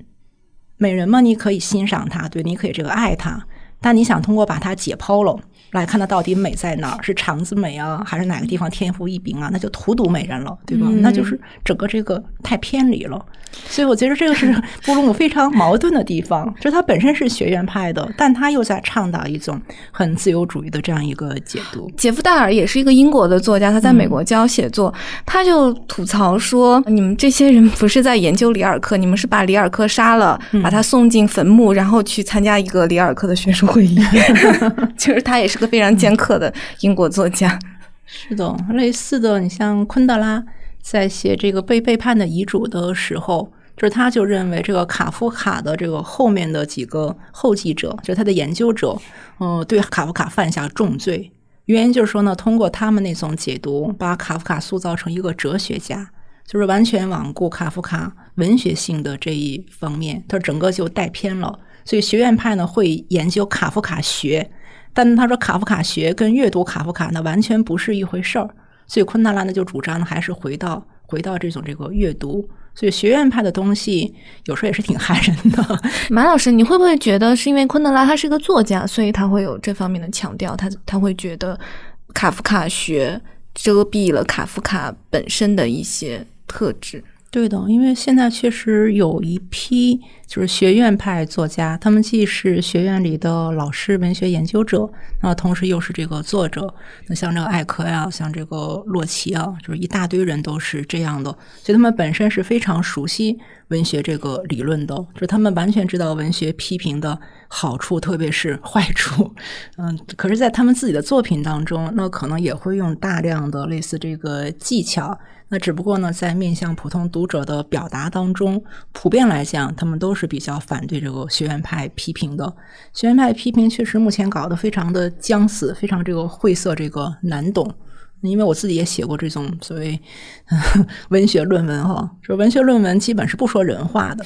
美人嘛，你可以欣赏她，对，你可以这个爱她，但你想通过把它解剖了。来看它到底美在哪儿？是肠子美啊，还是哪个地方天赋异禀啊？那就荼毒美人了，对吧？那就是整个这个太偏离了。所以我觉得这个是布鲁姆非常矛盾的地方，就是他本身是学院派的，但他又在倡导一种很自由主义的这样一个解读。杰夫戴尔也是一个英国的作家，他在美国教写作，他就吐槽说：“你们这些人不是在研究里尔克，你们是把里尔克杀了，把他送进坟墓，然后去参加一个里尔克的学术会议。”就是他也是个。非常尖刻的英国作家，是的，类似的，你像昆德拉在写这个被背叛的遗嘱的时候，就是他就认为这个卡夫卡的这个后面的几个后继者，就是他的研究者，嗯，对卡夫卡犯下重罪。原因就是说呢，通过他们那种解读，把卡夫卡塑造成一个哲学家，就是完全罔顾卡夫卡文学性的这一方面，他整个就带偏了。所以学院派呢会研究卡夫卡学。但他说卡夫卡学跟阅读卡夫卡呢完全不是一回事儿，所以昆德拉呢就主张呢还是回到回到这种这个阅读，所以学院派的东西有时候也是挺害人的。[laughs] 马老师，你会不会觉得是因为昆德拉他是个作家，所以他会有这方面的强调？他他会觉得卡夫卡学遮蔽了卡夫卡本身的一些特质。对的，因为现在确实有一批就是学院派作家，他们既是学院里的老师、文学研究者，那同时又是这个作者。那像这个艾克呀，像这个洛奇啊，就是一大堆人都是这样的，所以他们本身是非常熟悉文学这个理论的，就是他们完全知道文学批评的好处，特别是坏处。嗯，可是，在他们自己的作品当中，那可能也会用大量的类似这个技巧。那只不过呢，在面向普通读者的表达当中，普遍来讲，他们都是比较反对这个学院派批评的。学院派批评确实目前搞得非常的僵死，非常这个晦涩，这个难懂。因为我自己也写过这种所谓 [laughs] 文学论文哈，说文学论文基本是不说人话的。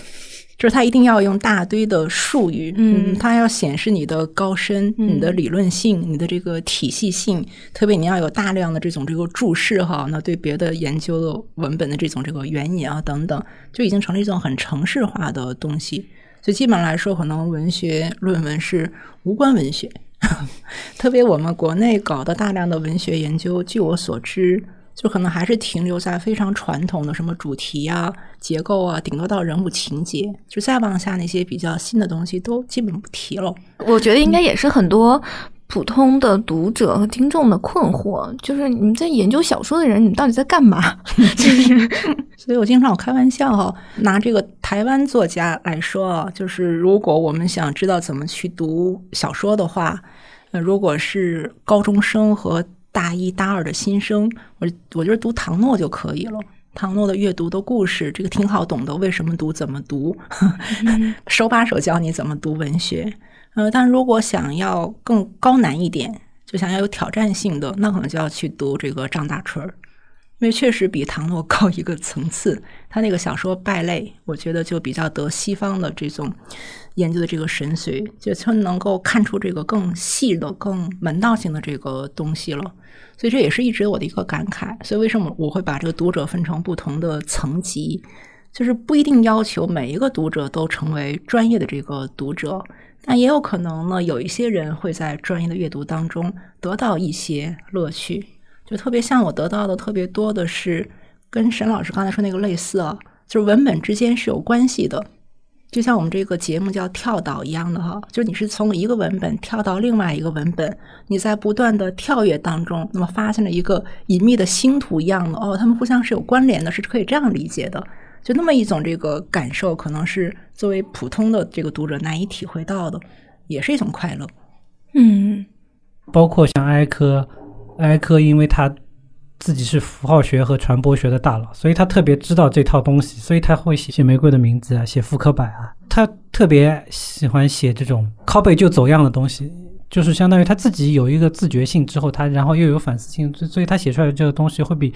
就是他一定要用大堆的术语，嗯，他要显示你的高深、你的理论性、你的这个体系性，特别你要有大量的这种这个注释哈，那对别的研究的文本的这种这个原因啊等等，就已经成了一种很程式化的东西。所以基本上来说，可能文学论文是无关文学，[laughs] 特别我们国内搞的大量的文学研究，据我所知。就可能还是停留在非常传统的什么主题啊、结构啊，顶多到人物情节，就再往下那些比较新的东西都基本不提了。我觉得应该也是很多普通的读者和听众的困惑，就是你们在研究小说的人，你们到底在干嘛？[laughs] 就是，[laughs] 所以我经常我开玩笑哈，拿这个台湾作家来说啊，就是如果我们想知道怎么去读小说的话，呃，如果是高中生和大一、大二的新生，我我觉得读唐诺就可以了。唐诺的阅读的故事，这个挺好懂的。为什么读？怎么读？[laughs] 手把手教你怎么读文学。呃，但如果想要更高难一点，就想要有挑战性的，那可能就要去读这个张大春儿，因为确实比唐诺高一个层次。他那个小说《败类》，我觉得就比较得西方的这种研究的这个神髓，就就能够看出这个更细的、更门道性的这个东西了。所以这也是一直我的一个感慨。所以为什么我会把这个读者分成不同的层级？就是不一定要求每一个读者都成为专业的这个读者，但也有可能呢，有一些人会在专业的阅读当中得到一些乐趣。就特别像我得到的特别多的是跟沈老师刚才说那个类似啊，就是文本之间是有关系的。就像我们这个节目叫跳岛一样的哈，就是你是从一个文本跳到另外一个文本，你在不断的跳跃当中，那么发现了一个隐秘的星图一样的哦，他们互相是有关联的，是可以这样理解的，就那么一种这个感受，可能是作为普通的这个读者难以体会到的，也是一种快乐。嗯，包括像埃科，埃科因为他。自己是符号学和传播学的大佬，所以他特别知道这套东西，所以他会写写玫瑰的名字啊，写复刻版啊。他特别喜欢写这种拷贝就走样的东西，就是相当于他自己有一个自觉性之后，他然后又有反思性，所所以他写出来的这个东西会比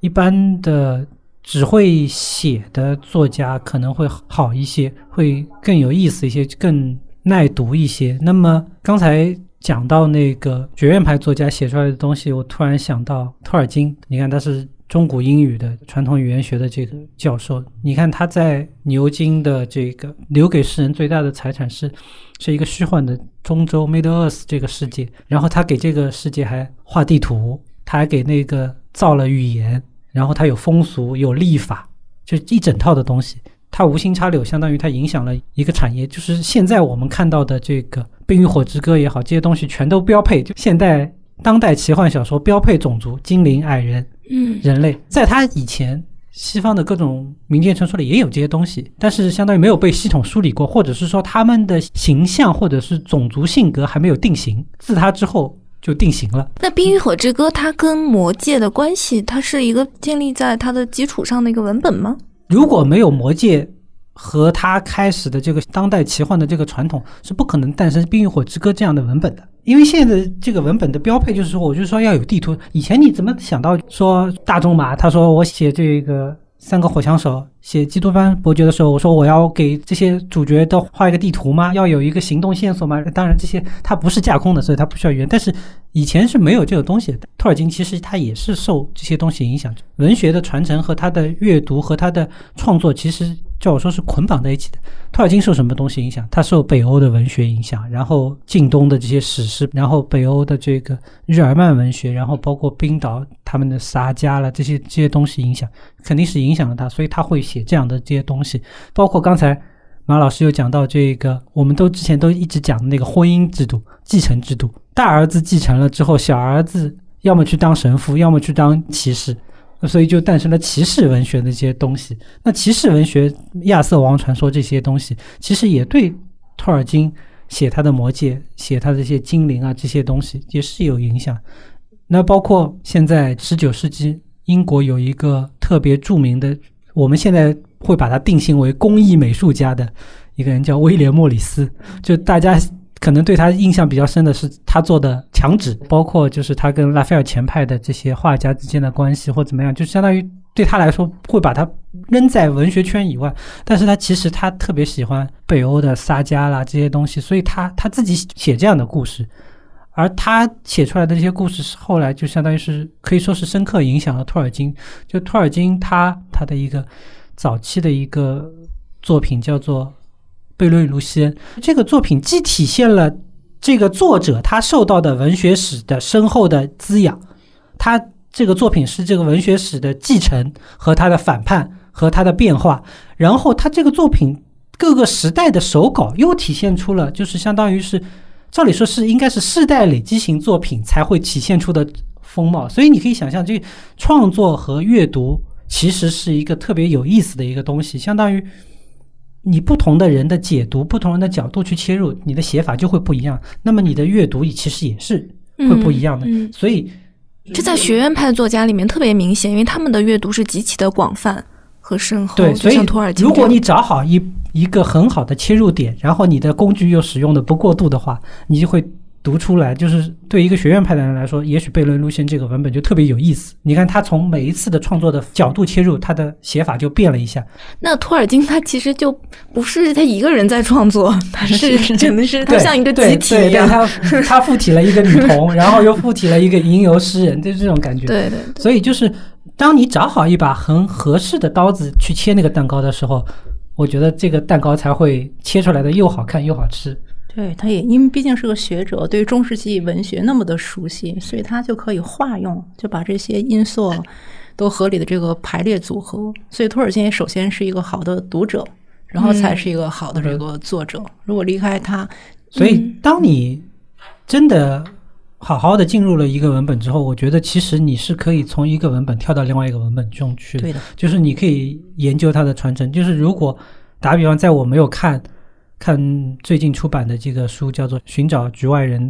一般的只会写的作家可能会好一些，会更有意思一些，更耐读一些。那么刚才。讲到那个学院派作家写出来的东西，我突然想到托尔金。你看，他是中古英语的传统语言学的这个教授。你看他在牛津的这个留给世人最大的财产是，是一个虚幻的中洲 Middle Earth 这个世界。然后他给这个世界还画地图，他还给那个造了语言，然后他有风俗，有历法，就一整套的东西。他无心插柳，相当于它影响了一个产业，就是现在我们看到的这个。《冰与火之歌》也好，这些东西全都标配。就现代当代奇幻小说标配种族：精灵、矮人、嗯，人类。在它以前，西方的各种民间传说里也有这些东西，但是相当于没有被系统梳理过，或者是说他们的形象或者是种族性格还没有定型。自它之后就定型了。那《冰与火之歌》它跟魔界的关系，它是一个建立在它的基础上的一个文本吗？如果没有魔戒。和他开始的这个当代奇幻的这个传统是不可能诞生《冰与火之歌》这样的文本的，因为现在的这个文本的标配就是说，我就说要有地图。以前你怎么想到说大仲马？他说我写这个三个火枪手，写基督山伯爵的时候，我说我要给这些主角都画一个地图吗？要有一个行动线索吗？当然这些它不是架空的，所以它不需要语言。但是以前是没有这个东西的。托尔金其实他也是受这些东西影响，文学的传承和他的阅读和他的创作其实。叫我说是捆绑在一起的。托尔金受什么东西影响？他受北欧的文学影响，然后近东的这些史诗，然后北欧的这个日耳曼文学，然后包括冰岛他们的撒迦了这些这些东西影响，肯定是影响了他，所以他会写这样的这些东西。包括刚才马老师有讲到这个，我们都之前都一直讲的那个婚姻制度、继承制度，大儿子继承了之后，小儿子要么去当神父，要么去当骑士。所以就诞生了骑士文学的一些东西。那骑士文学、亚瑟王传说这些东西，其实也对托尔金写他的魔戒、写他的这些精灵啊这些东西也是有影响。那包括现在十九世纪，英国有一个特别著名的，我们现在会把它定性为工艺美术家的一个人，叫威廉·莫里斯。就大家。可能对他印象比较深的是他做的墙纸，包括就是他跟拉斐尔前派的这些画家之间的关系或怎么样，就相当于对他来说会把他扔在文学圈以外。但是他其实他特别喜欢北欧的撒加啦这些东西，所以他他自己写这样的故事，而他写出来的这些故事是后来就相当于是可以说是深刻影响了托尔金。就托尔金他他的一个早期的一个作品叫做。贝伦与卢西恩这个作品既体现了这个作者他受到的文学史的深厚的滋养，他这个作品是这个文学史的继承和他的反叛和他的变化，然后他这个作品各个时代的手稿又体现出了，就是相当于是，照理说是应该是世代累积型作品才会体现出的风貌，所以你可以想象，这创作和阅读其实是一个特别有意思的一个东西，相当于。你不同的人的解读，不同人的角度去切入，你的写法就会不一样。那么你的阅读也其实也是会不一样的。所以，这在学院派作家里面特别明显，因为他们的阅读是极其的广泛和深厚。对，所以如果你找好一一个很好的切入点，然后你的工具又使用的不过度的话，你就会。读出来就是对一个学院派的人来说，也许贝伦路线这个文本就特别有意思。你看他从每一次的创作的角度切入，他的写法就变了一下。那托尔金他其实就不是他一个人在创作，[laughs] 他是真的是他像一个集体一样。他 [laughs] 他附体了一个女童，然后又附体了一个吟游诗人，就是这种感觉。对对。所以就是当你找好一把很合适的刀子去切那个蛋糕的时候，我觉得这个蛋糕才会切出来的又好看又好吃。对，他也因为毕竟是个学者，对中世纪文学那么的熟悉，所以他就可以化用，就把这些因素都合理的这个排列组合。所以托尔金首先是一个好的读者，然后才是一个好的这个作者。如果离开他，所以当你真的好好的进入了一个文本之后，我觉得其实你是可以从一个文本跳到另外一个文本中去。对的，就是你可以研究它的传承。就是如果打比方，在我没有看。看最近出版的这个书叫做《寻找局外人》，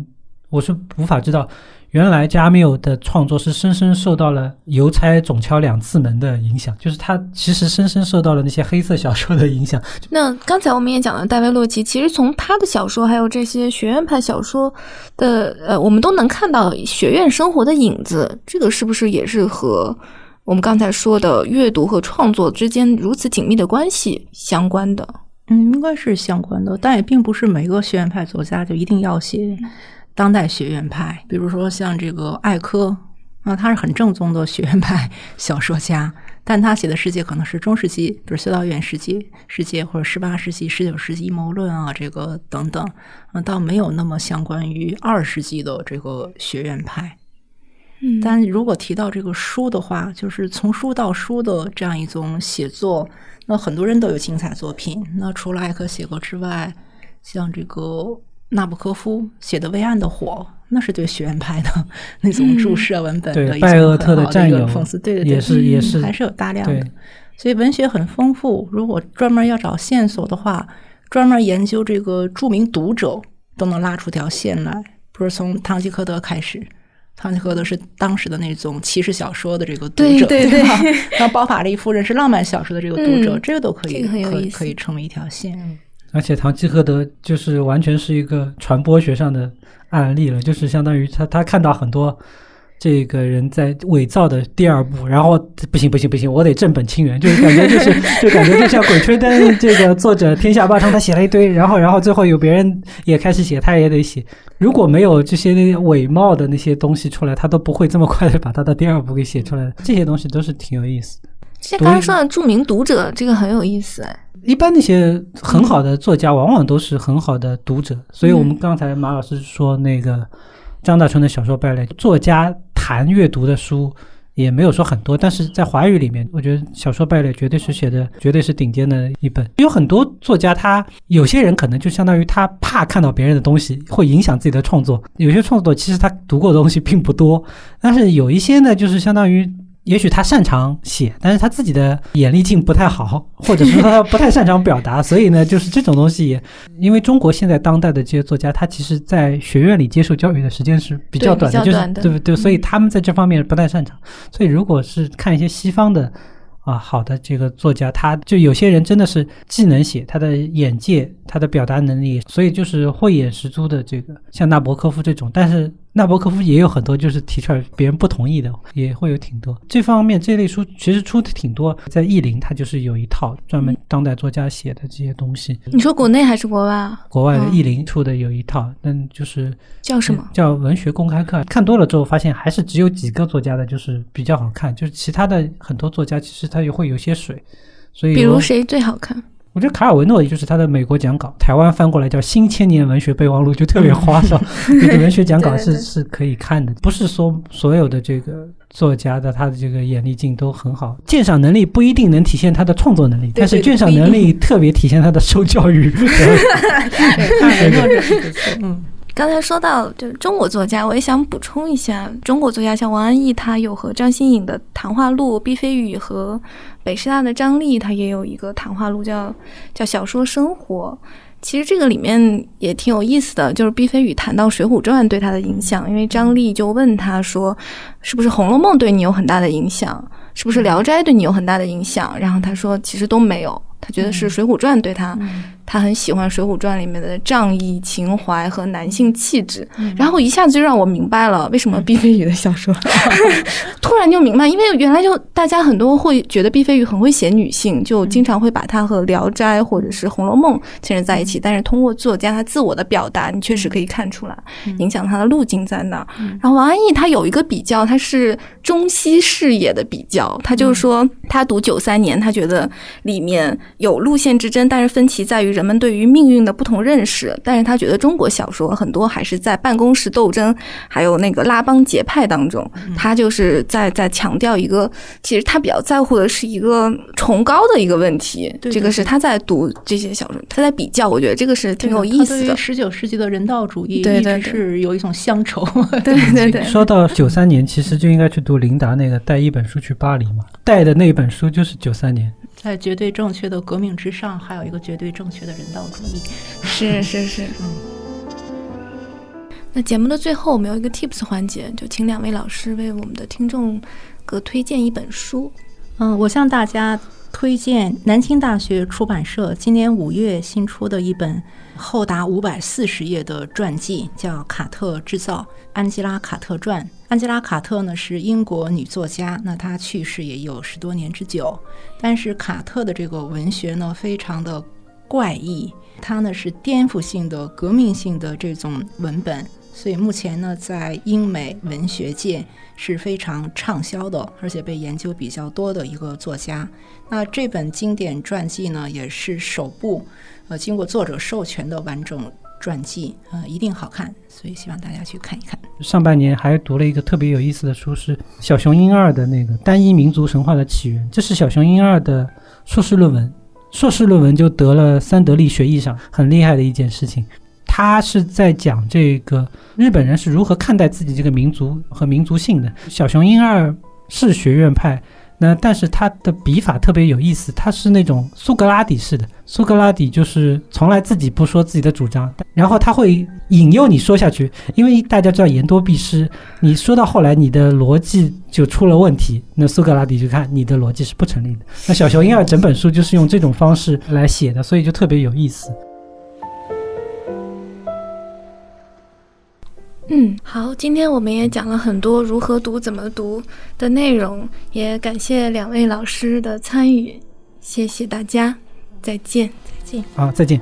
我是无法知道，原来加缪的创作是深深受到了邮差总敲两次门的影响，就是他其实深深受到了那些黑色小说的影响。那刚才我们也讲了，戴维洛奇，其实从他的小说还有这些学院派小说的，呃，我们都能看到学院生活的影子。这个是不是也是和我们刚才说的阅读和创作之间如此紧密的关系相关的？嗯，应该是相关的，但也并不是每个学院派作家就一定要写当代学院派。比如说像这个艾科，啊，他是很正宗的学院派小说家，但他写的世界可能是中世纪，比如修道院世界世界，或者十八世纪、十九世纪阴谋论啊，这个等等，嗯，倒没有那么相关于二世纪的这个学院派。嗯，但如果提到这个书的话，就是从书到书的这样一种写作。那很多人都有精彩作品。那除了艾克写过之外，像这个纳布科夫写的《微暗的火》，那是对学院派的那种注释文本的一拜厄特的战友讽刺，对对对，也是也是还是有大量的。所以文学很丰富。如果专门要找线索的话，专门研究这个著名读者，都能拉出条线来。不是从堂吉诃德开始。唐吉诃德是当时的那种骑士小说的这个读者，对对吧？[laughs] 然后包法利夫人是浪漫小说的这个读者，这个都可以可以可以成为一条线。而且唐吉诃德就是完全是一个传播学上的案例了，就是相当于他他看到很多。这个人在伪造的第二部，然后不行不行不行，我得正本清源，就是感觉就是 [laughs] 就感觉就像《鬼吹灯》这个作者天下霸唱，他写了一堆，然后然后最后有别人也开始写，他也得写。如果没有这些伪冒的那些东西出来，他都不会这么快的把他的第二部给写出来。这些东西都是挺有意思。像刚才说的著名读者，这个很有意思哎。一般那些很好的作家，往往都是很好的读者。所以我们刚才马老师说那个张大春的小说败类，作家谈阅读的书也没有说很多，但是在华语里面，我觉得小说败类绝对是写的，绝对是顶尖的一本。有很多作家，他有些人可能就相当于他怕看到别人的东西会影响自己的创作，有些创作其实他读过的东西并不多，但是有一些呢，就是相当于。也许他擅长写，但是他自己的眼力劲不太好，[laughs] 或者说他不太擅长表达，所以呢，就是这种东西也，因为中国现在当代的这些作家，他其实在学院里接受教育的时间是比较短的，就是对不对？所以他们在这方面不太擅长。所以如果是看一些西方的啊好的这个作家，他就有些人真的是既能写，他的眼界、他的表达能力，所以就是慧眼识珠的这个，像纳博科夫这种，但是。纳博科夫也有很多，就是提出来别人不同意的，也会有挺多。这方面这类书其实出的挺多，在译林它就是有一套专门当代作家写的这些东西。你说国内还是国外啊？国外的译林出的有一套，但就是叫什么？叫文学公开课。看多了之后发现，还是只有几个作家的，就是比较好看，就是其他的很多作家其实他也会有些水。所以，比如谁最好看？我觉得卡尔维诺也就是他的美国讲稿，台湾翻过来叫《新千年文学备忘录》，就特别花哨。[laughs] 这个文学讲稿是是可以看的，不是说所有的这个作家的他的这个眼力劲都很好，鉴赏能力不一定能体现他的创作能力，但是鉴赏能力特别体现他的受教育。[laughs] 卡尔维诺这是不错，嗯。刚才说到就中国作家，我也想补充一下，中国作家像王安忆，他有和张新颖的谈话录；毕飞宇和北师大的张力，他也有一个谈话录，叫叫小说生活。其实这个里面也挺有意思的，就是毕飞宇谈到《水浒传》对他的影响，因为张力就问他说：“是不是《红楼梦》对你有很大的影响？是不是《聊斋》对你有很大的影响？”然后他说：“其实都没有。”他觉得是《水浒传》对他，他很喜欢《水浒传》里面的仗义情怀和男性气质，然后一下子就让我明白了为什么毕飞宇的小说，突然就明白，因为原来就大家很多会觉得毕飞宇很会写女性，就经常会把他和《聊斋》或者是《红楼梦》牵扯在一起，但是通过作家他自我的表达，你确实可以看出来影响他的路径在哪。然后王安忆他有一个比较，他是中西视野的比较，他就是说他读九三年，他觉得里面。有路线之争，但是分歧在于人们对于命运的不同认识。但是他觉得中国小说很多还是在办公室斗争，还有那个拉帮结派当中。他就是在在强调一个，其实他比较在乎的是一个崇高的一个问题。这个是他在读这些小说，他在比较。我觉得这个是挺有意思的。十九世纪的人道主义对对是有一种乡愁。对 [laughs] 对 [laughs] 对。说到九三年，其实就应该去读琳达那个带一本书去巴黎嘛，带的那本书就是九三年。在绝对正确的革命之上，还有一个绝对正确的人道主义。是是是，嗯。那节目的最后，我们有一个 Tips 环节，就请两位老师为我们的听众各推荐一本书。嗯，我向大家推荐南京大学出版社今年五月新出的一本厚达五百四十页的传记，叫《卡特制造：安吉拉·卡特传》。安吉拉·卡特呢是英国女作家，那她去世也有十多年之久。但是卡特的这个文学呢非常的怪异，它呢是颠覆性的、革命性的这种文本，所以目前呢在英美文学界是非常畅销的，而且被研究比较多的一个作家。那这本经典传记呢也是首部呃经过作者授权的完整。传记，呃，一定好看，所以希望大家去看一看。上半年还读了一个特别有意思的书，是小熊英二的那个单一民族神话的起源。这是小熊英二的硕士论文，硕士论文就得了三得利学艺赏，很厉害的一件事情。他是在讲这个日本人是如何看待自己这个民族和民族性的。小熊英二是学院派。那但是他的笔法特别有意思，他是那种苏格拉底式的。苏格拉底就是从来自己不说自己的主张，然后他会引诱你说下去，因为大家知道言多必失，你说到后来你的逻辑就出了问题，那苏格拉底就看你的逻辑是不成立的。那小熊婴儿整本书就是用这种方式来写的，所以就特别有意思。嗯。好今天我们也讲了很多如何读怎么读的内容也感谢两位老师的参与谢谢大家再见。再见好再见。